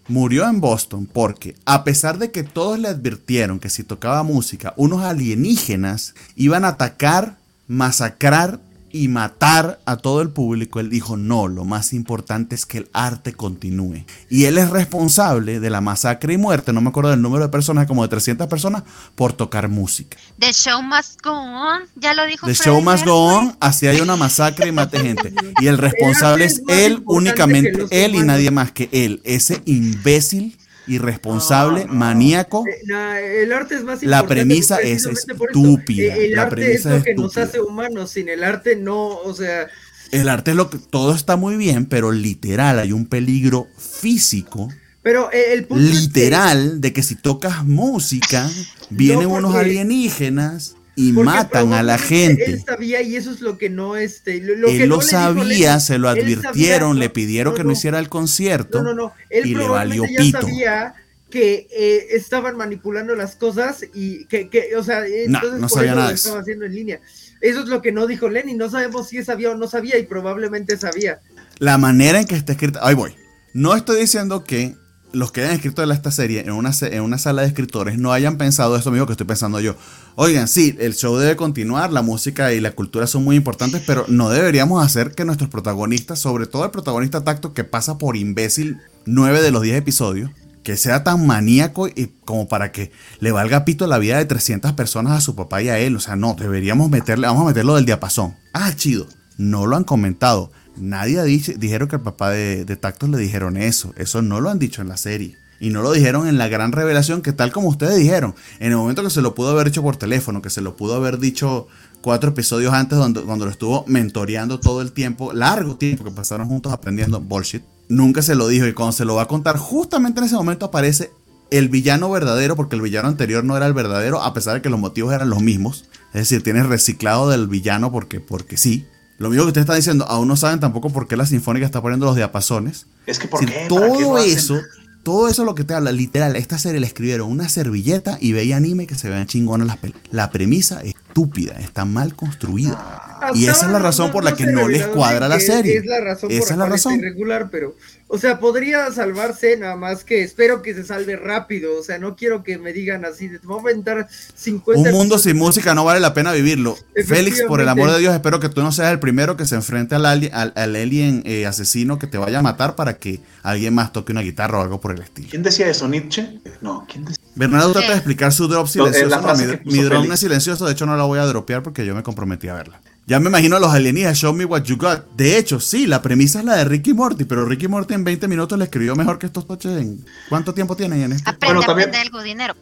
murió en Boston porque, a pesar de que todos le advirtieron que si tocaba música, unos alienígenas iban a atacar, masacrar y matar a todo el público, él dijo, no, lo más importante es que el arte continúe. Y él es responsable de la masacre y muerte, no me acuerdo del número de personas, como de 300 personas, por tocar música. The show must go on, ya lo dijo. The show must go on, así hay una masacre y mate gente. Y el responsable es él, únicamente él y nadie más que él, ese imbécil irresponsable, maníaco. Eh, el arte es más La premisa es estúpida. El la arte es lo que nos hace humanos. Sin el arte no, o sea. El arte es lo que todo está muy bien, pero literal hay un peligro físico. Pero eh, el punto literal de que si tocas música vienen unos alienígenas y matan a la gente. Él sabía y eso es lo que no este lo, él lo sabía, se lo advirtieron, le pidieron que no, hiciera el concierto no, no, él y le valió ya sabía que eh, estaban manipulando las cosas y que, que o sea, entonces no, sabía nada estaba haciendo en línea. Eso es lo que no dijo Lenny, no sabemos si sabía o no sabía y probablemente sabía. La manera en que está escrita, ahí voy. No estoy diciendo que los que hayan escrito esta serie en una, en una sala de escritores no hayan pensado esto mismo que estoy pensando yo. Oigan, sí, el show debe continuar, la música y la cultura son muy importantes, pero no deberíamos hacer que nuestros protagonistas, sobre todo el protagonista tacto que pasa por imbécil nueve de los 10 episodios, que sea tan maníaco y como para que le valga pito la vida de 300 personas a su papá y a él. O sea, no, deberíamos meterle, vamos a meterlo del diapasón. Ah, chido. No lo han comentado. Nadie dijeron que el papá de, de le dijeron eso. Eso no lo han dicho en la serie. Y no lo dijeron en la gran revelación que tal como ustedes dijeron, en el momento que se lo pudo haber hecho por teléfono, que se lo pudo haber dicho cuatro episodios antes donde, cuando lo estuvo mentoreando todo el tiempo, largo tiempo que pasaron juntos aprendiendo bullshit, nunca se lo dijo y cuando se lo va a contar, justamente en ese momento aparece el villano verdadero, porque el villano anterior no era el verdadero, a pesar de que los motivos eran los mismos. Es decir, tienes reciclado del villano porque, porque sí. Lo mismo que usted está diciendo, aún no saben tampoco por qué la Sinfónica está poniendo los diapasones. Es que por qué? Todo eso, todo eso lo que te habla, literal, esta serie le escribieron una servilleta y veía anime que se vean chingones las. La premisa es estúpida, está mal construida. y esa es la razón por la que no les cuadra la serie. Es la razón esa es la razón. irregular, pero, o sea, podría salvarse nada más que espero que se salve rápido. O sea, no quiero que me digan así, de, vamos a aventar 50. Un mundo sin música no vale la pena vivirlo. Félix, por el amor de Dios, espero que tú no seas el primero que se enfrente al, alien, al, alien eh, asesino que te vaya a matar para que alguien más toque una guitarra o algo por el estilo. ¿Quién decía eso? ¿Nietzsche? No, ¿quién decía? Bernardo trata de explicar su drop silencioso. mi, drone es silencioso, de hecho no la voy a dropear porque yo me comprometí a verla. Ya me imagino a los alienígenas, show me what you got. De hecho, sí, la premisa es la de Ricky Morty, pero Ricky Morty en 20 minutos le escribió mejor que estos coches en... ¿Cuánto tiempo tienen en este? Aprende, bueno, también, algo, dinero.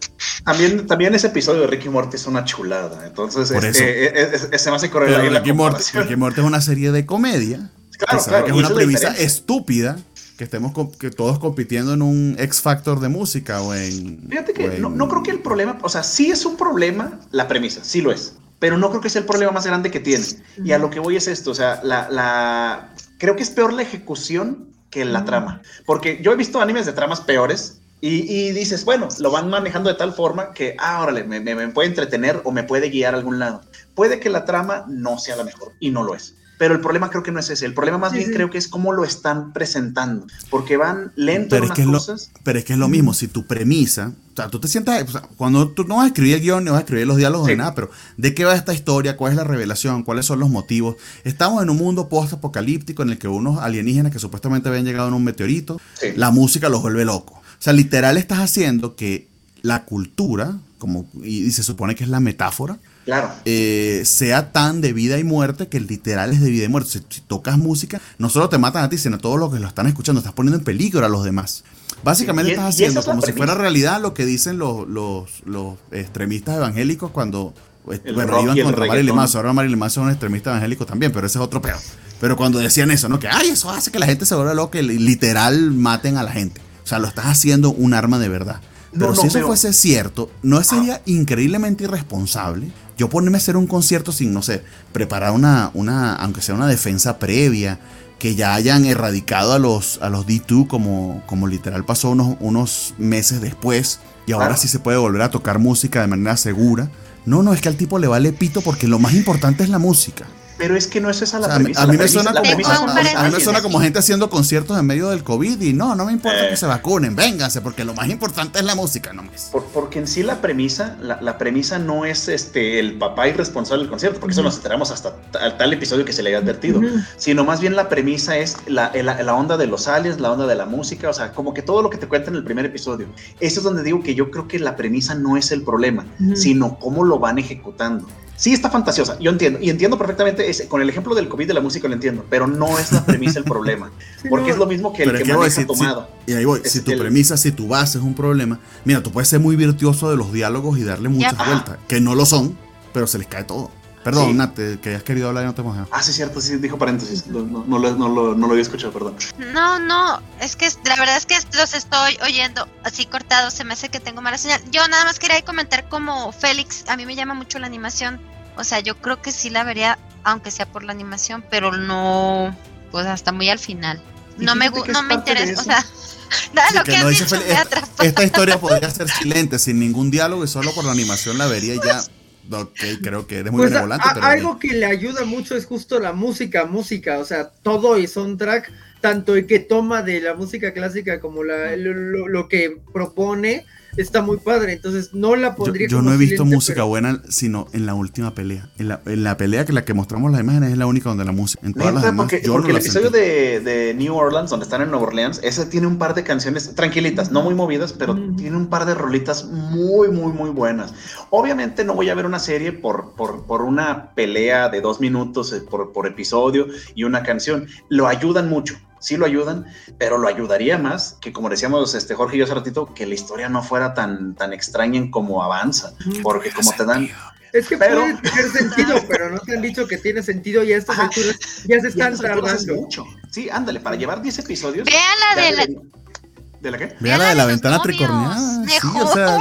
También, también ese episodio de Ricky Morty es una chulada, entonces Por este, eso. se me hace correr ahí Ricky, Morty, Ricky Morty es una serie de comedia. Claro, claro. Que es una premisa estúpida que estemos que todos compitiendo en un X Factor de música o en. Fíjate que no, no, creo que el problema, o sea, sí es un problema la premisa, sí lo es pero no creo que sea el problema más grande que tiene. Y a lo que voy es esto, o sea, la, la... creo que es peor la ejecución que la trama, porque yo he visto animes de tramas peores y, y, dices, bueno, lo van manejando de tal forma que, ah, órale, me, me, me, puede entretener o me puede guiar a algún lado. Puede que la trama no sea la mejor y no lo es. Pero el problema creo que no es ese. El problema más bien creo que es cómo lo están presentando. Porque van lento pero es que cosas. pero es que es lo mismo. Si tu premisa. O sea, tú te sientas. cuando tú no vas a escribir el guion, no vas a escribir los diálogos de nada, pero ¿de qué va esta historia? ¿Cuál es la revelación? ¿Cuáles son los motivos? Estamos en un mundo post-apocalíptico en el que unos alienígenas que supuestamente habían llegado en un meteorito, la música los vuelve locos. O sea, literal estás haciendo que la cultura, como, y se supone que es la metáfora, claro. Eh, sea tan de vida y muerte que el literal es de vida y muerte. Si, tocas música, no solo te matan a ti, sino a todos los que lo están escuchando, estás poniendo en peligro a los demás. Básicamente estás haciendo como si fuera realidad lo que dicen los, los, extremistas evangélicos cuando eh, bueno, iban contra Marilyn Manson. Ahora Marilyn Manson es un extremista evangélico también, pero ese es otro peor. Pero cuando decían eso, ¿no? Que, ay, eso hace que la gente se vuelva loca y literal maten a la gente. O sea, lo estás haciendo un arma de verdad. Pero si eso fuese cierto, ¿no sería increíblemente irresponsable yo ponerme a hacer un concierto sin, no sé, preparar una, una aunque sea una defensa previa, que ya hayan erradicado a los, a los D2 como, como literal pasó unos, unos meses después, y ahora sí se puede volver a tocar música de manera segura? No, no, es que al tipo le vale pito porque lo más importante es la música. Pero es que no es esa la premisa. A mí, me, suena como, suena como gente haciendo conciertos en medio del COVID y no, no me importa que eh. se vacunen, vénganse, porque lo más importante es la música, no más. porque en sí la premisa, la, premisa no es este el papá irresponsable del concierto, porque eso nos enteramos hasta tal, episodio que se le haya advertido, sino más bien la premisa es la, la, onda de los aliens, la onda de la música, o sea, como que todo lo que te cuenta en el primer episodio. Eso es donde digo que yo creo que la premisa no es el problema, sino cómo lo van ejecutando. Sí, está fantasiosa, yo entiendo, y entiendo perfectamente, ese, con el ejemplo del COVID de la música lo entiendo, pero no es la premisa el problema, porque es lo mismo que el que maneja tomado. y ahí voy, si tu premisa, si tu base es un problema, mira, tú puedes ser muy virtuoso de los diálogos y darle muchas vueltas, que no lo son, pero se les cae todo. Perdón, Nate, que hayas querido hablar y no te hemos Ah, sí, cierto, sí, dijo paréntesis. No, no, lo, había escuchado, perdón. No, no, es que la verdad es que los estoy oyendo así cortados. Se me hace que tengo mala señal. Yo nada más quería comentar como Félix. A mí me llama mucho la animación. O sea, yo creo que sí la vería, aunque sea por la animación, pero no, pues hasta muy al final. No me, no me interesa, o sea. Nada, lo que, dicho Esta historia podría ser silente, sin ningún diálogo y solo por la animación la vería y ya Ok, creo que eres muy pues algo que le ayuda mucho es justo la música, música, o sea, todo y soundtrack, tanto el que toma de la música clásica como la, lo que propone, está muy padre, entonces no la pondría Yo, yo no he visto música buena sino en la última pelea. En la, en la, pelea que la que mostramos las imágenes es la única donde la música. En todas las demás, porque, porque el episodio de, de, New Orleans, donde están en Nueva Orleans, ese tiene un par de canciones tranquilitas, no muy movidas, pero tiene un par de rolitas muy, muy, muy buenas. Obviamente no voy a ver una serie por, por, por una pelea de dos minutos eh, por, por episodio y una canción. Lo ayudan mucho sí lo ayudan, pero lo ayudaría más que, como decíamos este, Jorge y yo hace ratito, que la historia no fuera tan, tan extraña en como avanza, porque como te dan... Es que pero... puede tener sentido, pero no te han dicho que tiene sentido y a estas alturas ya se están tardando. Mucho. Sí, ándale, para llevar 10 episodios. Vean la de la... ¿De la qué? Vean la de la ventana tricorneada. Sí, o sea,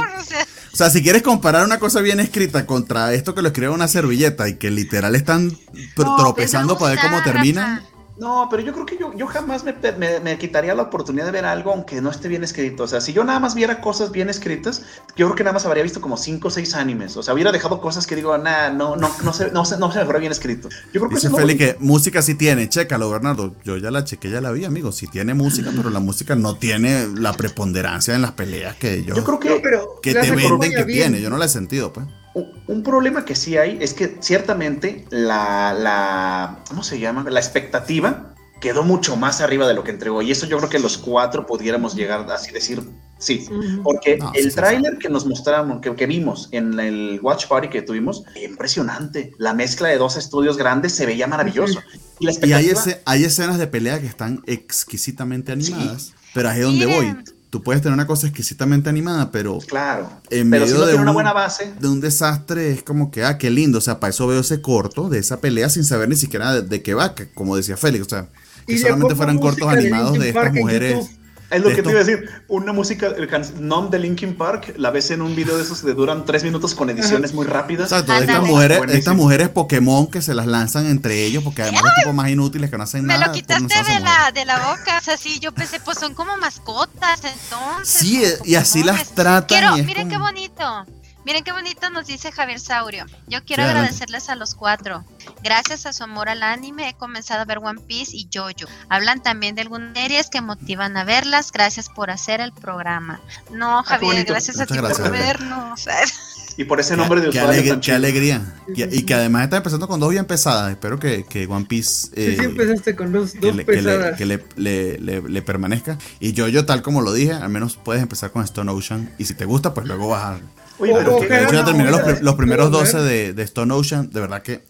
o sea, si quieres comparar una cosa bien escrita contra esto que lo escribe una servilleta y que literal están tropezando para ver cómo termina No, pero yo creo que yo, yo jamás me, me, quitaría la oportunidad de ver algo aunque no esté bien escrito. O sea, si yo nada más viera cosas bien escritas, yo creo que nada más habría visto como cinco o seis animes. O sea, hubiera dejado cosas que digo, nah, no, no, no se, no se, no se me bien escrito. Yo creo que Dice Feli que música sí tiene, chécalo, Bernardo. Yo ya la chequé, ya la vi, amigo. Sí tiene música, pero la música no tiene la preponderancia en las peleas que yo, yo creo que, que te venden que tiene. Yo no la he sentido, pues un problema que sí hay es que ciertamente la, la, ¿cómo se llama? La expectativa quedó mucho más arriba de lo que entregó. Y eso yo creo que los cuatro pudiéramos llegar a así decir sí. Porque el tráiler que nos mostraron, que, que, vimos en el Watch Party que tuvimos, impresionante. La mezcla de dos estudios grandes se veía maravilloso. Y, hay, hay, escenas de pelea que están exquisitamente animadas. Pero ahí es donde voy tú puedes tener una cosa exquisitamente animada, pero claro, en medio de una buena base, de un desastre es como que ah, qué lindo, o sea, para eso veo ese corto de esa pelea sin saber ni siquiera de, qué va, como decía Félix, o sea, que solamente fueran cortos animados de estas mujeres es lo que te iba a decir. Una música, el nom de Linkin Park, la ves en un video de esos que duran tres minutos con ediciones muy rápidas. Exacto, estas mujeres, estas mujeres Pokémon que se las lanzan entre ellos porque además son tipo más inútiles que no hacen nada. Me lo pues, quitaste de, la, de la boca. O sea, sí, yo pensé, pues son como mascotas, entonces. Sí, y así las tratan. Quiero, miren qué bonito. Miren qué bonito nos dice Javier Saurio. Yo quiero agradecerles a los cuatro. Gracias a su amor al anime he comenzado a ver One Piece y Jojo. Hablan también de algunas series que motivan a verlas. Gracias por hacer el programa. No, ah, Javier, gracias a ti por vernos. Y por ese nombre de usuario. Qué, alegría. Y, que además está empezando con dos bien pesadas. Espero que, One Piece. Eh, sí, empezaste con dos, dos pesadas. Que, le, le, permanezca. Y yo, yo, tal como lo dije, al menos puedes empezar con Stone Ocean. Y si te gusta, pues luego vas a. Oye, pero que, ya terminé los, primeros 12 de, de Stone Ocean. De verdad que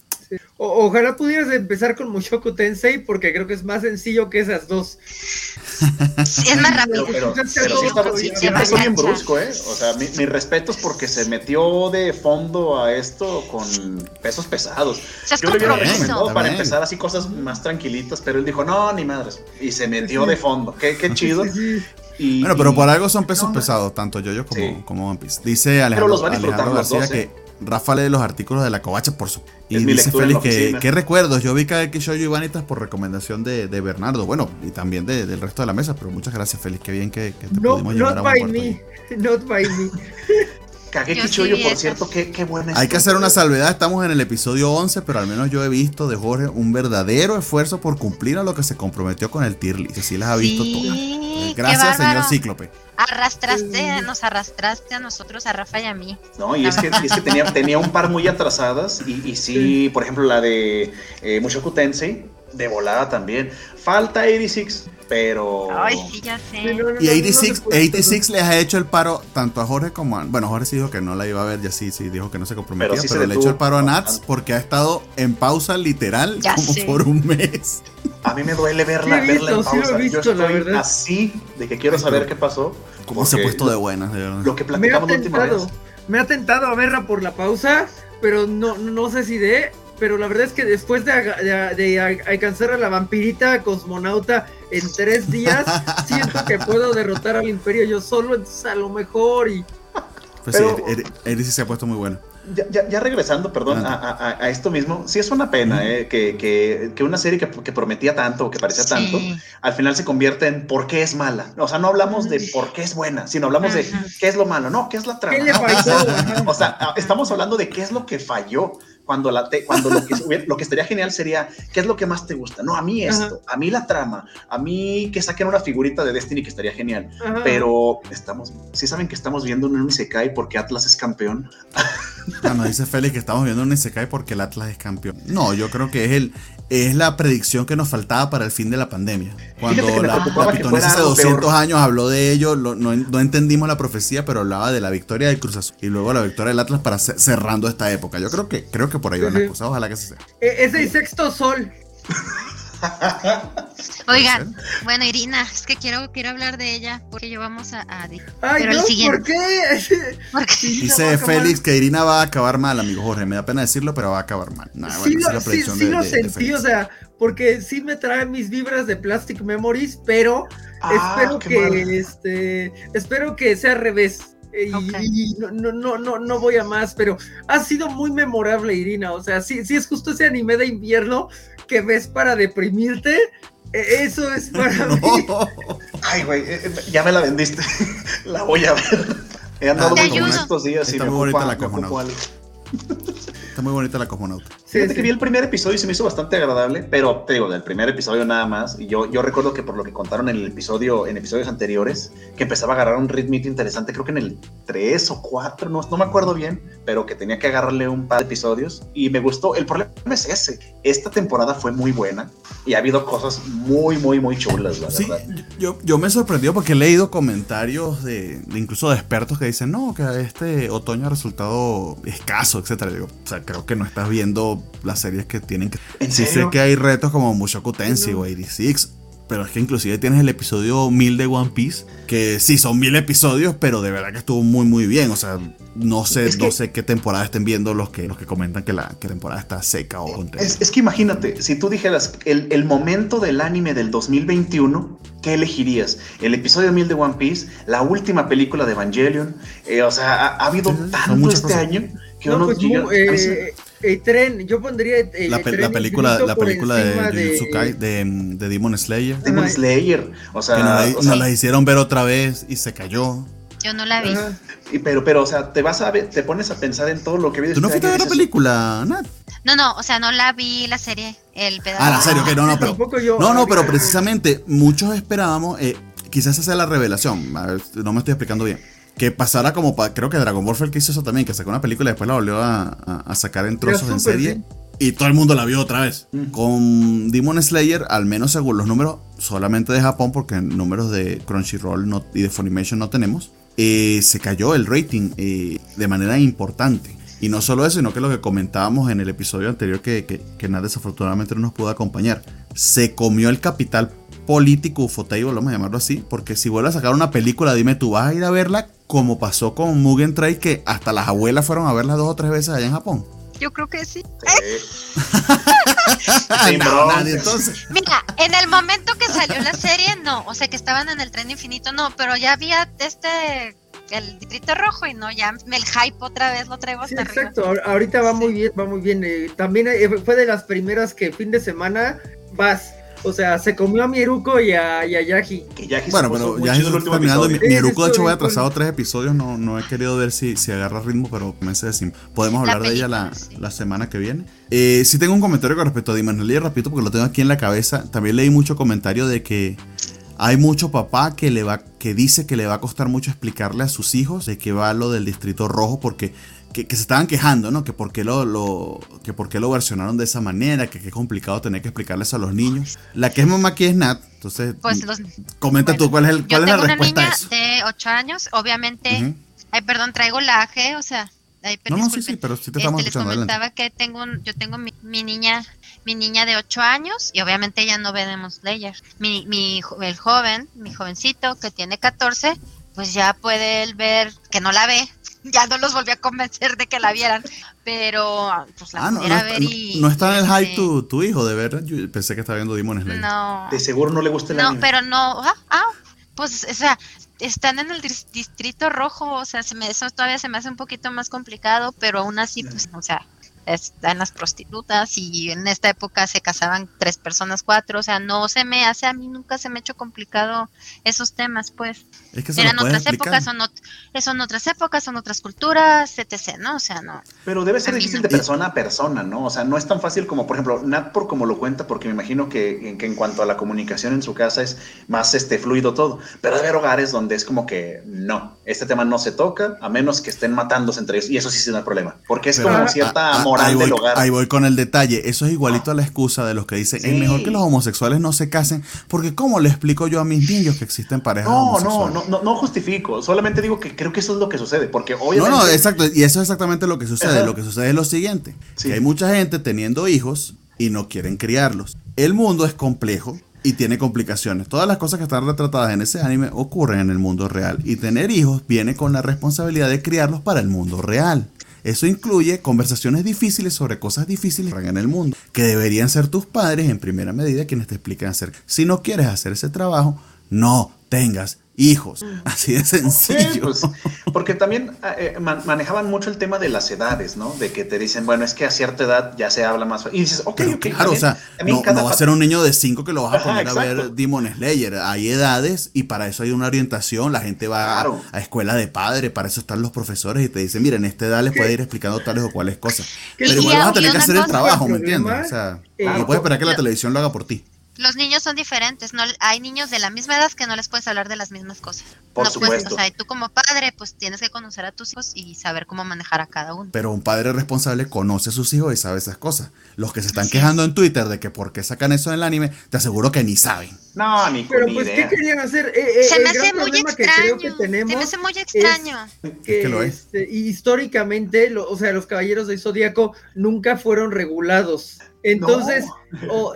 ojalá pudieras empezar con Mushoku Tensei porque creo que es más sencillo que esas dos. Sí, es más rápido. Pero, sí, empezó bien brusco, ¿eh? O sea, mi, mis respetos porque se metió de fondo a esto con pesos pesados. Yo le hubiera recomendado para empezar así cosas más tranquilitas, pero él dijo, no, ni madres. Y se metió de fondo. Qué, qué chido. Bueno, pero por algo son pesos pesados, tanto yo como, como One Piece. Dice Alejandro, Alejandro García que ¿eh? Rafa lee los artículos de la covacha por su. Y dice Félix que qué recuerdos. Yo vi que yo y Ivanitas por recomendación de, de, Bernardo. Bueno, y también de, del resto de la mesa, pero muchas gracias, Félix. Qué bien que, te no, pudimos llevar not a by me. Not by me. Kageki Choyo, por cierto, qué, qué buena Hay que hacer una salvedad, estamos en el episodio 11, pero al menos yo he visto de Jorge un verdadero esfuerzo por cumplir a lo que se comprometió con el tier list. Así las ha visto todas. Gracias, señor Cíclope. Arrastraste, nos arrastraste a nosotros, a Rafa y a mí. No, y es que, es que tenía, tenía, un par muy atrasadas y, y sí, por ejemplo, la de eh, Mushoku Tensei, de volada también. Falta 86, pero. Ay, sí, ya sé. y 86, 86 les ha hecho el paro tanto a Jorge como a. Bueno, Jorge sí dijo que no la iba a ver, ya sí, sí dijo que no se comprometía, pero, le ha hecho el paro a Nats porque ha estado en pausa literal como por un mes. A mí me duele verla, verla en pausa. Yo estoy así de que quiero saber qué pasó. ¿Cómo se ha puesto de buenas, de verdad? Lo que platicamos la última vez. Me ha tentado a verla por la pausa, pero no, no sé si de pero la verdad es que después de, de, alcanzar a la vampirita cosmonauta en tres días, siento que puedo derrotar al imperio yo solo, entonces a lo mejor y... Pues sí, Eris se ha puesto muy bueno. Ya, ya, regresando, perdón, a, a, esto mismo, sí es una pena eh, que, que, que, una serie que, que, prometía tanto, que parecía tanto, al final se convierte en por qué es mala. O sea, no hablamos de por qué es buena, sino hablamos de qué es lo malo, no, qué es la trama. o sea, estamos hablando de qué es lo que falló cuando, la cuando lo, que, lo que estaría genial sería, ¿qué es lo que más te gusta? No, a mí esto, a mí la trama, a mí que saquen una figurita de Destiny que estaría genial, pero estamos, sí saben que estamos viendo un Isekai porque Atlas es campeón. No, no dice Félix que estamos viendo un Isekai porque el Atlas es campeón. No, yo creo que es el, es la predicción que nos faltaba para el fin de la pandemia. Cuando la, la hace 200 años habló de ello, no, entendimos la profecía, pero hablaba de la victoria del Cruz Azul y luego la victoria del Atlas para cerrando esta época. Yo creo que creo que por ahí van las cosas, ojalá que se sea. E, es el sexto sol. Oigan, bueno, Irina, es que quiero, quiero hablar de ella porque yo vamos a. Ay, pero el siguiente. ¿por qué? Dice Félix que Irina va a acabar mal, amigo Jorge. Me da pena decirlo, pero va a acabar mal. sí, lo, sentí, o sea, porque sí me trae mis vibras de Plastic Memories, pero ah, espero que este espero que sea al revés. Y, no, no, no, no voy a más, pero ha sido muy memorable, Irina. O sea, sí, sí es justo ese anime de invierno que ves para deprimirte, e, eso es para mí. Ay, güey, eh, eh, ya me la vendiste. la voy a ver. He andado Te con estos días y me ocupa- la me ocupo cosmonauta. algo. Está muy bonita la cosmonauta. Sí, Fíjate sí. que vi el primer episodio y se me hizo bastante agradable, pero te digo, del primer episodio nada más. Y yo, yo recuerdo que por lo que contaron en el episodio, en episodios anteriores, que empezaba a agarrar un ritmito interesante, creo que en el 3 o 4, no, no me acuerdo bien, pero que tenía que agarrarle un par de episodios y me gustó. El problema es ese. Esta temporada fue muy buena y ha habido cosas muy, muy, muy chulas, la Sí, verdad. yo, yo me sorprendió porque he leído comentarios de, de incluso de expertos que dicen, no, que este otoño ha resultado escaso, etcétera. Digo, o sea, creo que no estás viendo las series que tienen que... ¿En Sí serio? sé que hay retos como Mushoku Tensei No. o 86, pero es que inclusive tienes el episodio 1000 de One Piece, que sí, son mil episodios, pero de verdad que estuvo muy, muy bien. O sea, no sé, Es que- no sé qué temporada estén viendo los que, los que comentan que la que temporada está seca o contenta. Es, es que imagínate, si tú dijeras el, el momento del anime del 2021, ¿qué elegirías? ¿El episodio 1000 de One Piece? ¿La última película de Evangelion? Eh, o sea, ha, ha habido Sí, tanto este cosas. año No, uno pues, se- eh, el tren, yo pondría el La, pe- tren la película, la película de encima Jujutsu Kai- de, de Demon Slayer. Demon. Slayer, o sea, que nos, la, o nos sea, la hicieron ver otra vez y se cayó. Yo no la vi. Ajá. y- pero, pero, o sea, te vas a ver, te pones a pensar en todo lo que vi ¿Tú no este fuiste a ver la película, Nat? No, no, o sea, no la vi la serie, el pedazo. Ah, la serie, ok, no, no, pero. Yo. No, no, pero precisamente muchos esperábamos, eh, quizás esa sea la revelación, a ver, no me estoy explicando bien. Que pasara como, pa- creo que Dragon Ball fue el que hizo eso también, que sacó una película y después la volvió a, a- a sacar en trozos en serie. sí. Y todo el mundo la vio otra vez. Mm. Con Demon Slayer, al menos según los números, solamente de Japón, porque números de Crunchyroll no- y de Funimation no tenemos, eh, se cayó el rating eh, de manera importante. Y no solo eso, sino que lo que comentábamos en el episodio anterior que, que, que Nat desafortunadamente no nos pudo acompañar. Se comió el capital político ufotable, vamos a llamarlo así, porque si vuelve a sacar una película, dime tú, ¿vas a ir a verla como pasó con Mugen Train, que hasta las abuelas fueron a verla dos o tres veces allá en Japón? Yo creo que sí. "Sí". No, nadie, entonces. Mira, en el momento que salió la serie, no. O sea, que estaban en el tren infinito, no. Pero ya había este, el distrito rojo y no, ya el hype otra vez lo traigo Sí, hasta arriba. exacto. ahor- Ahorita va muy bien, va muy bien. eh, también eh, fue de las primeras que fin de semana vas. O sea, se comió a Mieruko y a, y a Yagi. Que se Bueno, pero muy ya chido está el último terminando. Mi, episodio. mi Sí, Eruko, de hecho, voy atrasado tres episodios. No, no he querido ver si, si agarra ritmo, pero comencé a decir. Podemos La hablar de ella la, la semana que viene. Eh, sí tengo un comentario con respecto a Demon Slayer, repito, porque lo tengo aquí en la cabeza. También leí mucho comentario de que hay mucho papá que le va que dice que le va a costar mucho explicarle a sus hijos de qué va lo del distrito rojo porque que, que se estaban quejando, ¿no? Que por qué lo, lo que por qué lo versionaron de esa manera, que qué complicado tener que explicarles a los niños. La que es mamá aquí es Nat, entonces Pues los, comenta bueno, tú cuál es el yo cuál es la tengo una respuesta a niña de 8 años, obviamente. Ay, perdón, traigo la AG, o sea. Ay, No, no, sí, sí, pero sí te estamos Este, les escuchando. adelante. comentaba que tengo un- yo tengo mi, mi niña mi niña de 8 años y obviamente ella no ve Demon Slayer. Mi, mi el joven, mi jovencito que tiene 14, pues ya puede él ver que no la ve. Ya no los volví a convencer de que la vieran, pero pues la Ah, no, no, ver y no está en el hype este, tu, tu hijo, de verdad. Yo pensé que estaba viendo Demon Slayer. No. De seguro no le gusta el No, anime. pero no, ah, ah, pues, o sea, están en el dis- distrito rojo, o sea, se me, eso todavía se me hace un poquito más complicado, pero aún así, pues, o sea, están las prostitutas y en esta época se casaban tres personas, cuatro, o sea, no se me hace, a mí nunca se me ha hecho complicado esos temas, pues. Es que se Eran otras épocas, son, ot- son otras épocas, son otras culturas, etc., ¿no? O sea, no. Pero debe ser difícil no. de persona a persona, ¿no? O sea, no es tan fácil como, por ejemplo, Nat por como lo cuenta, porque me imagino que, que en cuanto a la comunicación en su casa es más este fluido todo. Pero debe haber hogares donde es como que no, este tema no se toca, a menos que estén matándose entre ellos. Y eso sí es un problema. Porque es Pero, como cierta ah, moral ahí voy, del hogar. Ahí voy con el detalle. Eso es igualito a la excusa de los que dicen, Sí. es mejor que los homosexuales no se casen, porque ¿cómo le explico yo a mis niños que existen parejas No, no, homosexuales? no, no, no justifico. Solamente digo que creo que eso es lo que sucede. Porque No, obviamente. no, exacto. Y eso es exactamente lo que sucede. Ajá. Lo que sucede es lo siguiente. Sí. Que hay mucha gente teniendo hijos y no quieren criarlos. El mundo es complejo y tiene complicaciones. Todas las cosas que están retratadas en ese anime ocurren en el mundo real. Y tener hijos viene con la responsabilidad de criarlos para el mundo real. Eso incluye conversaciones difíciles sobre cosas difíciles que en el mundo, que deberían ser tus padres en primera medida quienes te expliquen hacer. Si no quieres hacer ese trabajo, no tengas hijos. Mm. Así de sencillo. pues, porque también eh, manejaban mucho el tema de las edades, ¿no? De que te dicen, bueno, es que a cierta edad ya se habla más. Y dices, ok, ok. Claro, o sea, no, va a ser un niño de 5 que lo vas a poner a ver Demon Slayer. Hay edades y para eso hay una orientación. La gente va a, escuela de padre, para eso están los profesores y te dicen, miren, en esta edad les puede ir explicando tales o cuales cosas. Pero igual vas a tener que hacer el trabajo, ¿me entiendes? O sea, no puedes esperar que la televisión lo haga por ti los niños son diferentes, no hay niños de la misma edad que no les puedes hablar de las mismas cosas. Por supuesto. o sea, tú como padre, pues tienes que conocer a tus hijos y saber cómo manejar a cada uno. Pero un padre responsable conoce a sus hijos y sabe esas cosas. Los que se están quejando en Twitter de que por qué sacan eso en el anime, te aseguro que ni saben. No, ni Pero pues, ¿qué querían hacer? Eh, eh, se me hace muy extraño. se me hace muy extraño. que, lo es. Este, históricamente, o sea, los caballeros del Zodíaco nunca fueron regulados. Entonces,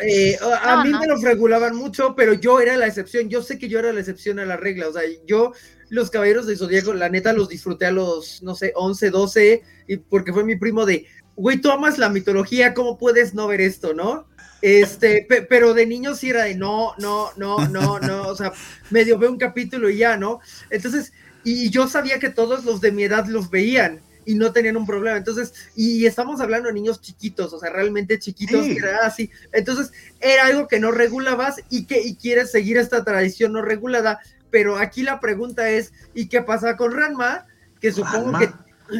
eh, a mí me los regulaban mucho, pero yo era la excepción. Yo sé que yo era la excepción a la regla. O sea, yo, los caballeros de Zodíaco, la neta, los disfruté a los, no sé, 11, 12, y porque fue mi primo de, güey, tú amas la mitología, ¿cómo puedes no ver esto, no? Este, pero de niño sí era de no, no, no, no, no, o sea, medio ve un capítulo y ya, ¿no? Entonces, y yo sabía que todos los de mi edad los veían y no tenían un problema. Entonces, y estamos hablando de niños chiquitos, o sea, realmente chiquitos, era así. Entonces, era algo que no regulabas y que y quieres seguir esta tradición no regulada. Pero aquí la pregunta es, ¿y qué pasa con Ranma? Que supongo que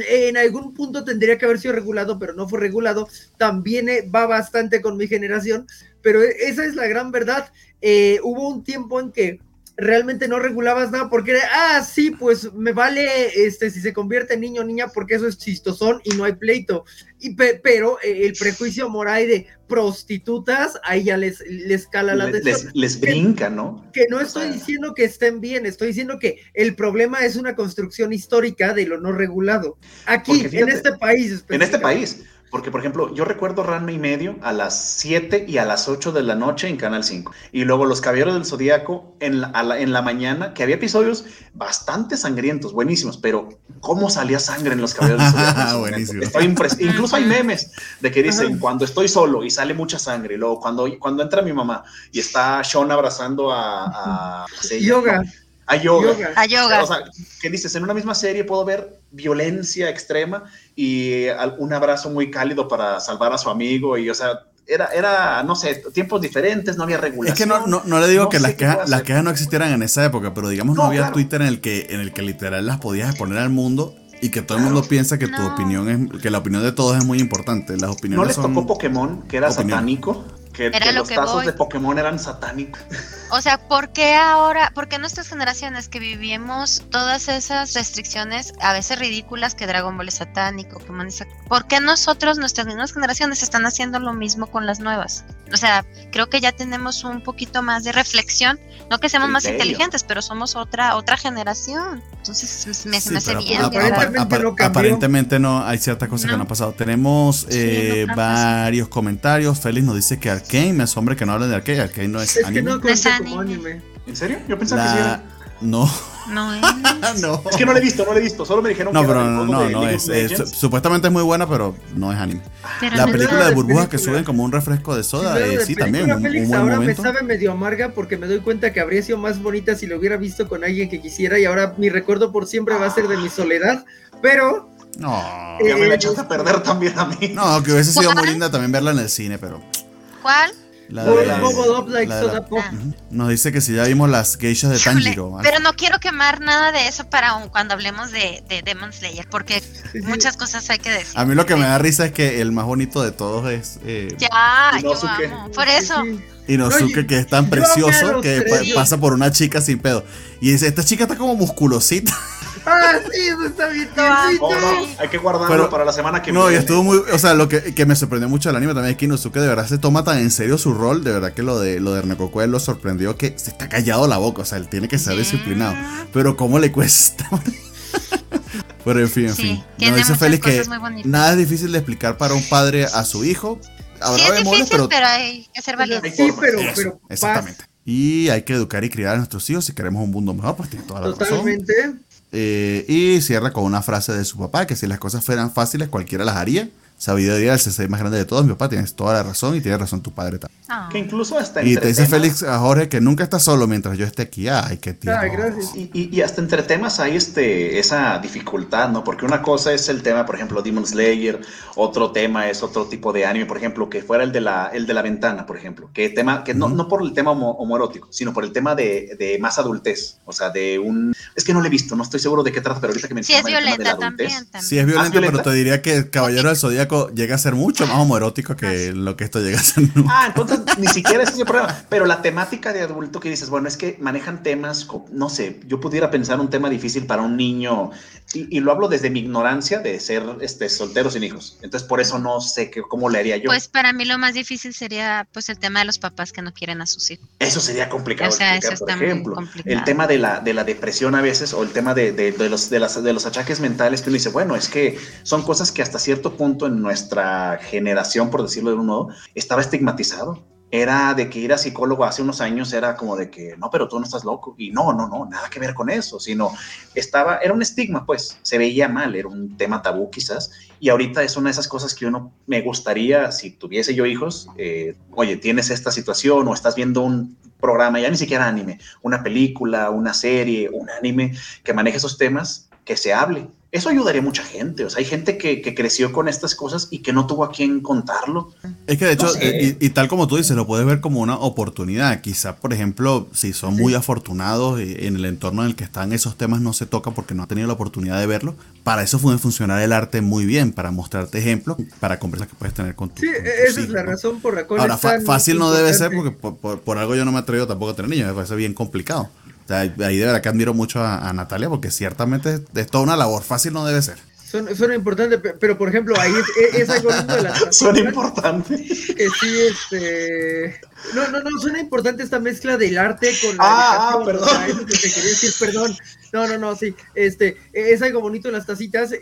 en algún punto tendría que haber sido regulado, pero no fue regulado. También eh, va bastante con mi generación, pero e, esa es la gran verdad. Eh, hubo un tiempo en que realmente no regulabas nada porque era, ah, sí, pues me vale este si se convierte en niño o niña porque eso es chistosón y no hay pleito. Y pero eh, el prejuicio moral de prostitutas, ahí ya les, les cala la les, les, brinca, ¿no? Que no estoy diciendo que estén bien, estoy diciendo que el problema es una construcción histórica de lo no regulado. Aquí, en este país. En este país. Porque, por ejemplo, yo recuerdo Ranma y medio a las 7 y a las 8 de la noche en Canal 5. Y luego Los Caballeros del Zodíaco en la, en la mañana, que había episodios bastante sangrientos, buenísimos, pero ¿cómo salía sangre en Los Caballeros del Zodíaco? Buenísimo. Incluso hay memes de que dicen, cuando estoy solo y sale mucha sangre. Y luego cuando, cuando entra mi mamá y está Sean abrazando a... a yoga. A yoga. A yoga. O sea, ¿qué dices? En una misma serie puedo ver violencia extrema y un abrazo muy cálido para salvar a su amigo y, o sea, era, era, no sé, tiempos diferentes, no había regulación. Es que no, no, no le digo que las quejas, las quejas no existieran en esa época, pero digamos no, había Twitter en el que en el que literal las podías exponer al mundo y que todo el mundo piensa que tu opinión es que la opinión de todos es muy importante. Las opiniones ¿No les tocó Pokémon, que era satánico? Que, los tazos de Pokémon eran satánicos. O sea, ¿por qué ahora, por qué nuestras generaciones que vivimos todas esas restricciones, a veces ridículas, que Dragon Ball es satánico, Pokémon es ¿por qué nosotros, nuestras mismas generaciones, están haciendo lo mismo con las nuevas? O sea, creo que ya tenemos un poquito más de reflexión, no que seamos más inteligentes, pero somos otra otra generación. Entonces me, me hace bien. Aparentemente, no, hay ciertas cosas que no han pasado. Tenemos eh, varios comentarios. Félix nos dice que Arkane, me asombra que no hablen de Arkane. Arkane no es, es anime. Que no anime. ¿En serio? Yo pensaba que sí era. No. No es. no. Es que no lo he visto, no lo he visto. Solo me dijeron no, que pero no, no, no es, Supuestamente es muy buena, pero no es anime. la película de burbujas que suben como un refresco de soda, sí, eh, sí también. Un, Félix ahora me sabe medio amarga porque me doy cuenta que habría sido más bonita si lo hubiera visto con alguien que quisiera y ahora mi recuerdo por siempre va a ser de mi soledad. Pero. No. ya me la echaste a perder también a mí. No, que hubiese sido muy linda también verla en el cine, pero. ¿Cuál? La de, Nos dice que si ya vimos las geishas de Tanjiro. Pero no quiero quemar nada de eso para cuando hablemos de, de Demon Slayer, porque muchas cosas hay que decir. A mí lo que me da risa es que el más bonito de todos es. Eh, ya, yo amo. Por eso. Inosuke, que es tan precioso que pasa por una chica sin pedo. Y dice: Esta chica está como musculosita. Ah, sí, eso está bien. Oh, no, hay que guardarlo para la semana que no, viene. No, y estuvo muy. O sea, lo que, que, me sorprendió mucho del anime también es que Inosuke de verdad se toma tan en serio su rol. De verdad que lo de lo de lo sorprendió que se está callado la boca. O sea, él tiene que ser disciplinado. Pero, ¿cómo le cuesta? Pero en fin, en fin. Nos dice Félix que nada es difícil de explicar para un padre a su hijo. Habrá sí, es difícil, pero, pero, hay que ser valiente. Sí, pero, pero exactamente. Y hay que educar y criar a nuestros hijos si queremos un mundo mejor, pues tiene toda la Totalmente. razón. Eh, y cierra con una frase de su papá, que si las cosas fueran fáciles, cualquiera las haría. Sabiduría del CC más grande de todos, mi papá, tienes toda la razón y tiene razón tu padre también. Ah. Que incluso hasta Y te dice Félix a Jorge que nunca está solo mientras yo esté aquí. Ay, qué tío. gracias. Y, hasta entre temas hay este, esa dificultad, ¿no? Porque una cosa es el tema, por ejemplo, Demon Slayer, otro tema es otro tipo de anime, por ejemplo, que fuera el de la, el de la ventana, por ejemplo. Que tema, que no, no por el tema homoerótico, sino por el tema de, de, más adultez. O sea, de un. Es que no lo he visto, no estoy seguro de qué trata, pero ahorita que me Sí, es violenta también, también, Sí, es violenta, pero te diría que el Caballero del Zodíaco llega a ser mucho más homoerótico que lo que esto llega a ser. Ah, entonces ni siquiera es problema. Pero la temática de adulto que dices, bueno, es que manejan temas, no sé, yo pudiera pensar un tema difícil para un niño, y, lo hablo desde mi ignorancia de ser este, soltero sin hijos. Entonces, por eso no sé qué, cómo le haría yo. Pues para mí lo más difícil sería pues el tema de los papás que no quieren a sus hijos. Eso sería complicado. O sea, eso por ejemplo, el tema de la, de la depresión a veces, o el tema de, de, de los, de, las, de los achaques mentales que uno dice, bueno, es que son cosas que hasta cierto punto en nuestra generación, por decirlo de un modo, estaba estigmatizado era de que ir a psicólogo hace unos años era como de que, no, pero tú no estás loco. Y no, no, no, nada que ver con eso, sino estaba, era un estigma, pues, se veía mal, era un tema tabú quizás. Y ahorita es una de esas cosas que uno me gustaría, si tuviese yo hijos, eh, oye, tienes esta situación o estás viendo un programa, ya ni siquiera anime, una película, una serie, un anime que maneje esos temas, que se hable eso ayudaría a mucha gente. O sea, hay gente que, creció con estas cosas y que no tuvo a quien contarlo. Es que de hecho, y, tal como tú dices, lo puedes ver como una oportunidad. Quizá, por ejemplo, si son muy afortunados en el entorno en el que están, esos temas no se tocan porque no han tenido la oportunidad de verlo. Para eso puede funcionar el arte muy bien, para mostrarte ejemplos, para conversas que puedes tener con tu Sí, esa es la razón por la cual. Ahora, fácil no debe ser porque por, algo yo no me atrevo tampoco a tener niños, me parece bien complicado ahí de verdad que admiro mucho a, Natalia porque ciertamente es, toda una labor fácil, no debe ser. Suena, importante, pero por ejemplo, ahí es, algo lindo de la Suena importante. Que sí, este. No, no, no, suena importante esta mezcla del arte con la. Ah, ah perdón. eso que te quería decir, perdón. No, no, no, sí. Este, es algo bonito en las tacitas,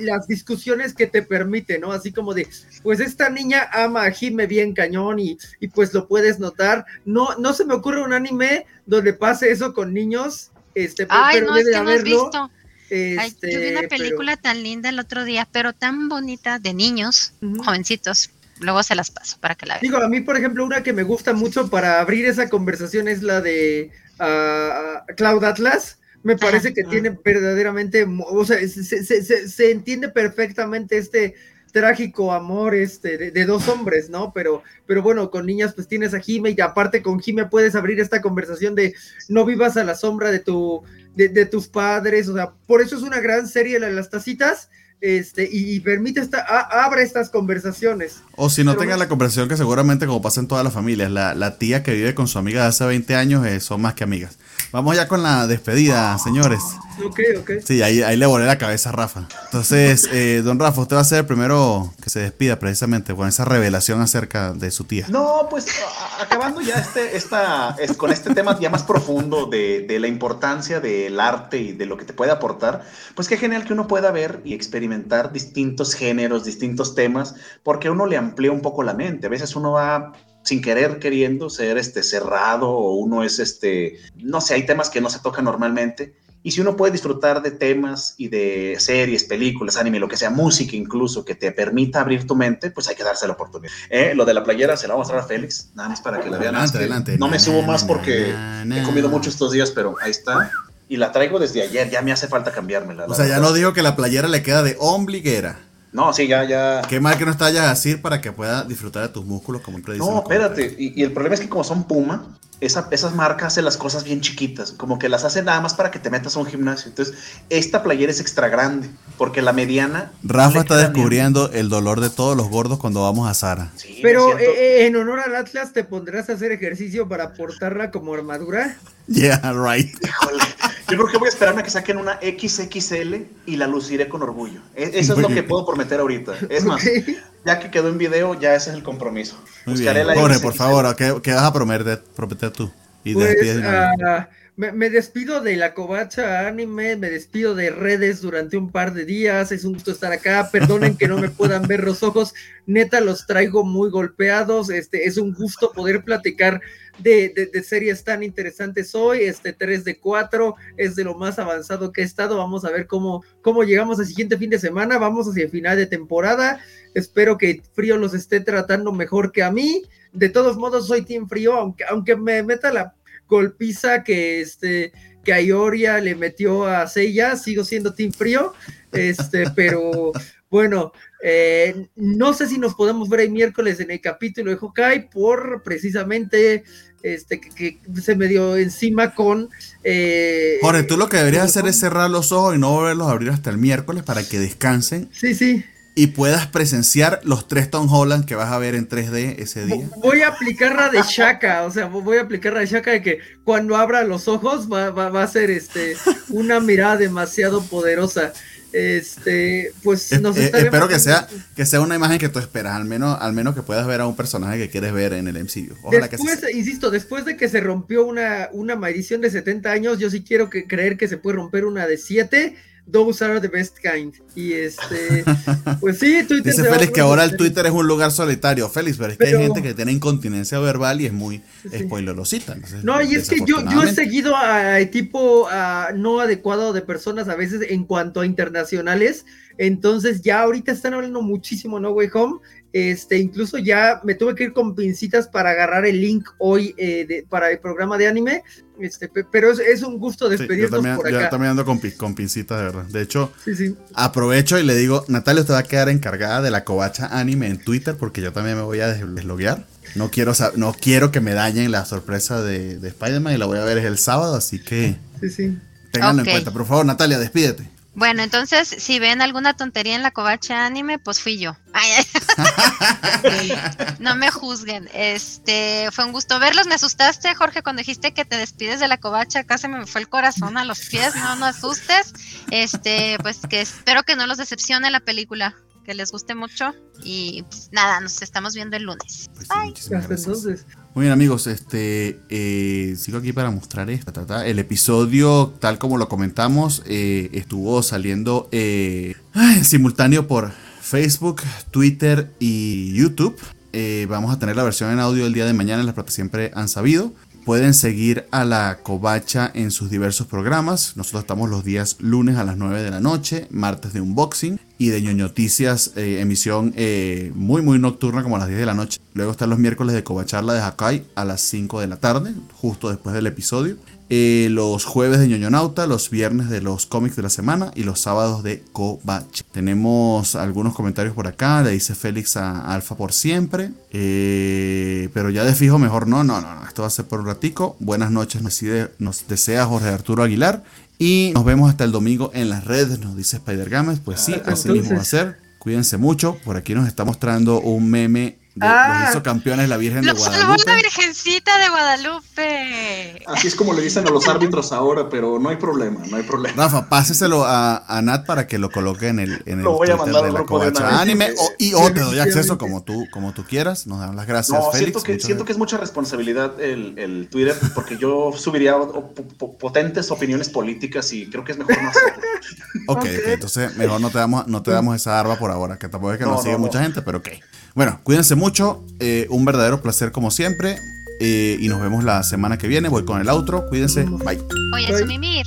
las discusiones que te permiten, ¿no? Así como de, pues esta niña ama a Jime bien cañón y, y pues lo puedes notar. No, no se me ocurre un anime donde pase eso con niños. Este, Ay, no, es que no has visto yo vi una este, película tan linda el otro día, pero tan bonita de niños, jovencitos. Luego se las paso para que la vean. Digo, a mí, por ejemplo, una que me gusta mucho para abrir esa conversación es la de uh, Cloud Atlas. Me parece que tiene verdaderamente, o sea, se, entiende perfectamente este trágico amor este, de, dos hombres, ¿no? Pero, pero bueno, con niñas pues tienes a Jime y aparte con Jime puedes abrir esta conversación de no vivas a la sombra de tu, de, tus padres, o sea, por eso es una gran serie de las tacitas. Este, y, permite esta, abre estas conversaciones. O si no tengas la conversación que seguramente como pasa en todas las familias, la, la, tía que vive con su amiga de hace 20 años eh, son más que amigas. Vamos ya con la despedida, señores. Ok, ok. Sí, ahí, ahí le volé la cabeza a Rafa. Entonces, eh, don Rafa, usted va a ser el primero que se despida precisamente con esa revelación acerca de su tía. No, pues acabando ya este, esta, es, con este tema ya más profundo de, de la importancia del arte y de lo que te puede aportar, pues qué genial que uno pueda ver y experimentar distintos géneros, distintos temas, porque uno le amplía un poco la mente. A veces uno va sin querer queriendo ser este cerrado o uno es este, no sé, hay temas que no se tocan normalmente. Y si uno puede disfrutar de temas y de series, películas, anime, lo que sea, música incluso, que te permita abrir tu mente, pues hay que darse la oportunidad. Eh, lo de la playera se la voy a mostrar a Félix, nada más para que la vean. Adelante, adelante. No me subo más porque he comido mucho estos días, pero ahí está. Y la traigo desde ayer, ya me hace falta cambiármela. O sea, ya no digo que la playera le queda de ombliguera. No, sí, ya, ya. Qué mal que no está ya así para que pueda disfrutar de tus músculos como un No, espérate. Y, el problema es que como son Puma, esas marcas hacen las cosas bien chiquitas. Como que las hacen nada más para que te metas a un gimnasio. Entonces, esta playera es extra grande. Porque la mediana. Rafa está descubriendo el dolor de todos los gordos cuando vamos a Sara. Pero eh, eh, en honor al Atlas, ¿te pondrás a hacer ejercicio para portarla como armadura? Yeah, right. Híjole. Yo creo que voy a esperarme a que saquen una XXL y la luciré con orgullo. E, eso es lo que puedo prometer ahorita. Es más, ya que quedó en video, ya ese es el compromiso. Buscaré la Jorge, por favor, ¿qué, vas a prometer, prometer tú? Y pues, uh, me, despido de la covacha anime, me despido de redes durante un par de días. Es un gusto estar acá. Perdonen que no me puedan ver los ojos. Neta, los traigo muy golpeados. Este es un gusto poder platicar de, series tan interesantes hoy. Este 3 de 4 es de lo más avanzado que he estado. Vamos a ver cómo, cómo llegamos al siguiente fin de semana. Vamos hacia el final de temporada. Espero que Frío los esté tratando mejor que a mí. De todos modos, soy Team Frío, aunque, aunque me meta la golpiza que este que Ayoria le metió a Seiya, sigo siendo Team Frío, este, pero bueno, eh, no sé si nos podemos ver el miércoles en el capítulo de Hokai por precisamente este que, se me dio encima con eh, Jorge, tú lo que deberías hacer es cerrar los ojos y no volverlos a abrir hasta el miércoles para que descansen. Sí, sí y puedas presenciar los tres Tom Holland que vas a ver en 3D ese día. Voy a aplicar la de Shaka, o sea, voy a aplicar la de Shaka de que cuando abra los ojos va, va, a ser este, una mirada demasiado poderosa. Este, pues nos eh, Espero que sea, que sea una imagen que tú esperas, al menos, al menos que puedas ver a un personaje que quieres ver en el MCU. Ojalá después, que insisto, después de que se rompió una, una maldición de 70 años, yo sí quiero que, creer que se puede romper una de 7 those are the best kind. Y este, pues sí, Twitter. Dice Félix que ahora el Twitter es un lugar solitario, Félix, pero es que hay gente que tiene incontinencia verbal y es muy spoilerosita. No, y es que yo, yo he seguido a, tipo no adecuado de personas a veces en cuanto a internacionales. Entonces ya ahorita están hablando muchísimo No Way Home este, incluso ya me tuve que ir con pincitas para agarrar el link hoy eh, para el programa de anime. Este, pero es, un gusto despedirnos también, por acá. Yo también ando con, con pincitas, de verdad. De hecho, aprovecho y le digo, Natalia, te va a quedar encargada de la covacha anime en Twitter porque yo también me voy a desloguear. No quiero, no quiero que me dañen la sorpresa de, de Spider-Man y la voy a ver el sábado, así que sí, sí. tenganlo en cuenta. Por favor, Natalia, despídete. Bueno, entonces, si ven alguna tontería en la covacha anime, pues fui yo. no me juzguen. Este, fue un gusto verlos. Me asustaste, Jorge, cuando dijiste que te despides de la covacha, casi me fue el corazón a los pies. No, no asustes. Este, pues que espero que no los decepcione la película. Que les guste mucho. Y pues, nada, nos estamos viendo el lunes. Pues Bye. Hasta entonces. Muy bien amigos, este eh, sigo aquí para mostrar esto. El episodio, tal como lo comentamos, eh, estuvo saliendo eh, en simultáneo por Facebook, Twitter y YouTube. vamos a tener la versión en audio el día de mañana, las plataformas siempre han sabido. Pueden seguir a la Covacha en sus diversos programas. Nosotros estamos los días lunes a las 9 de la noche, martes de unboxing y de ñoñoticias, eh, emisión eh, muy muy nocturna como a las 10 de la noche. Luego están los miércoles de Covacharla de Hakai a las 5 de la tarde, justo después del episodio. Eh, los jueves de ñoñonauta, los viernes de los cómics de la semana y los sábados de Kovacha. Tenemos algunos comentarios por acá, le dice Félix a Alfa por siempre, pero ya de fijo mejor no, no, no, no, esto va a ser por un ratico. Buenas noches, nos, nos desea Jorge Arturo Aguilar y nos vemos hasta el domingo en las redes, nos dice Spider Games. Pues sí, así mismo va a ser. Cuídense mucho. Por aquí nos está mostrando un meme de ah, hizo campeones la Virgen de Guadalupe. Salvó la Virgencita de Guadalupe. Así es como le dicen a los árbitros ahora, pero no hay problema, no hay problema. Rafa, páseselo a, a Nat para que lo coloque en el, en el lo voy a mandar de la covacha anime y o te doy acceso como tú, como tú quieras. Nos dan las gracias, no, Félix. Siento que, siento que es mucha responsabilidad el, el Twitter, porque yo subiría potentes opiniones políticas y creo que es mejor no hacerlo. ok, entonces mejor no te damos, no te damos esa arma por ahora, que tampoco es que nos sigue mucha gente, pero ok. Bueno, cuídense mucho. Eh, un verdadero placer como siempre. Eh, y nos vemos la semana que viene. Voy con el outro. Cuídense. Bye. Oye, Sumimir.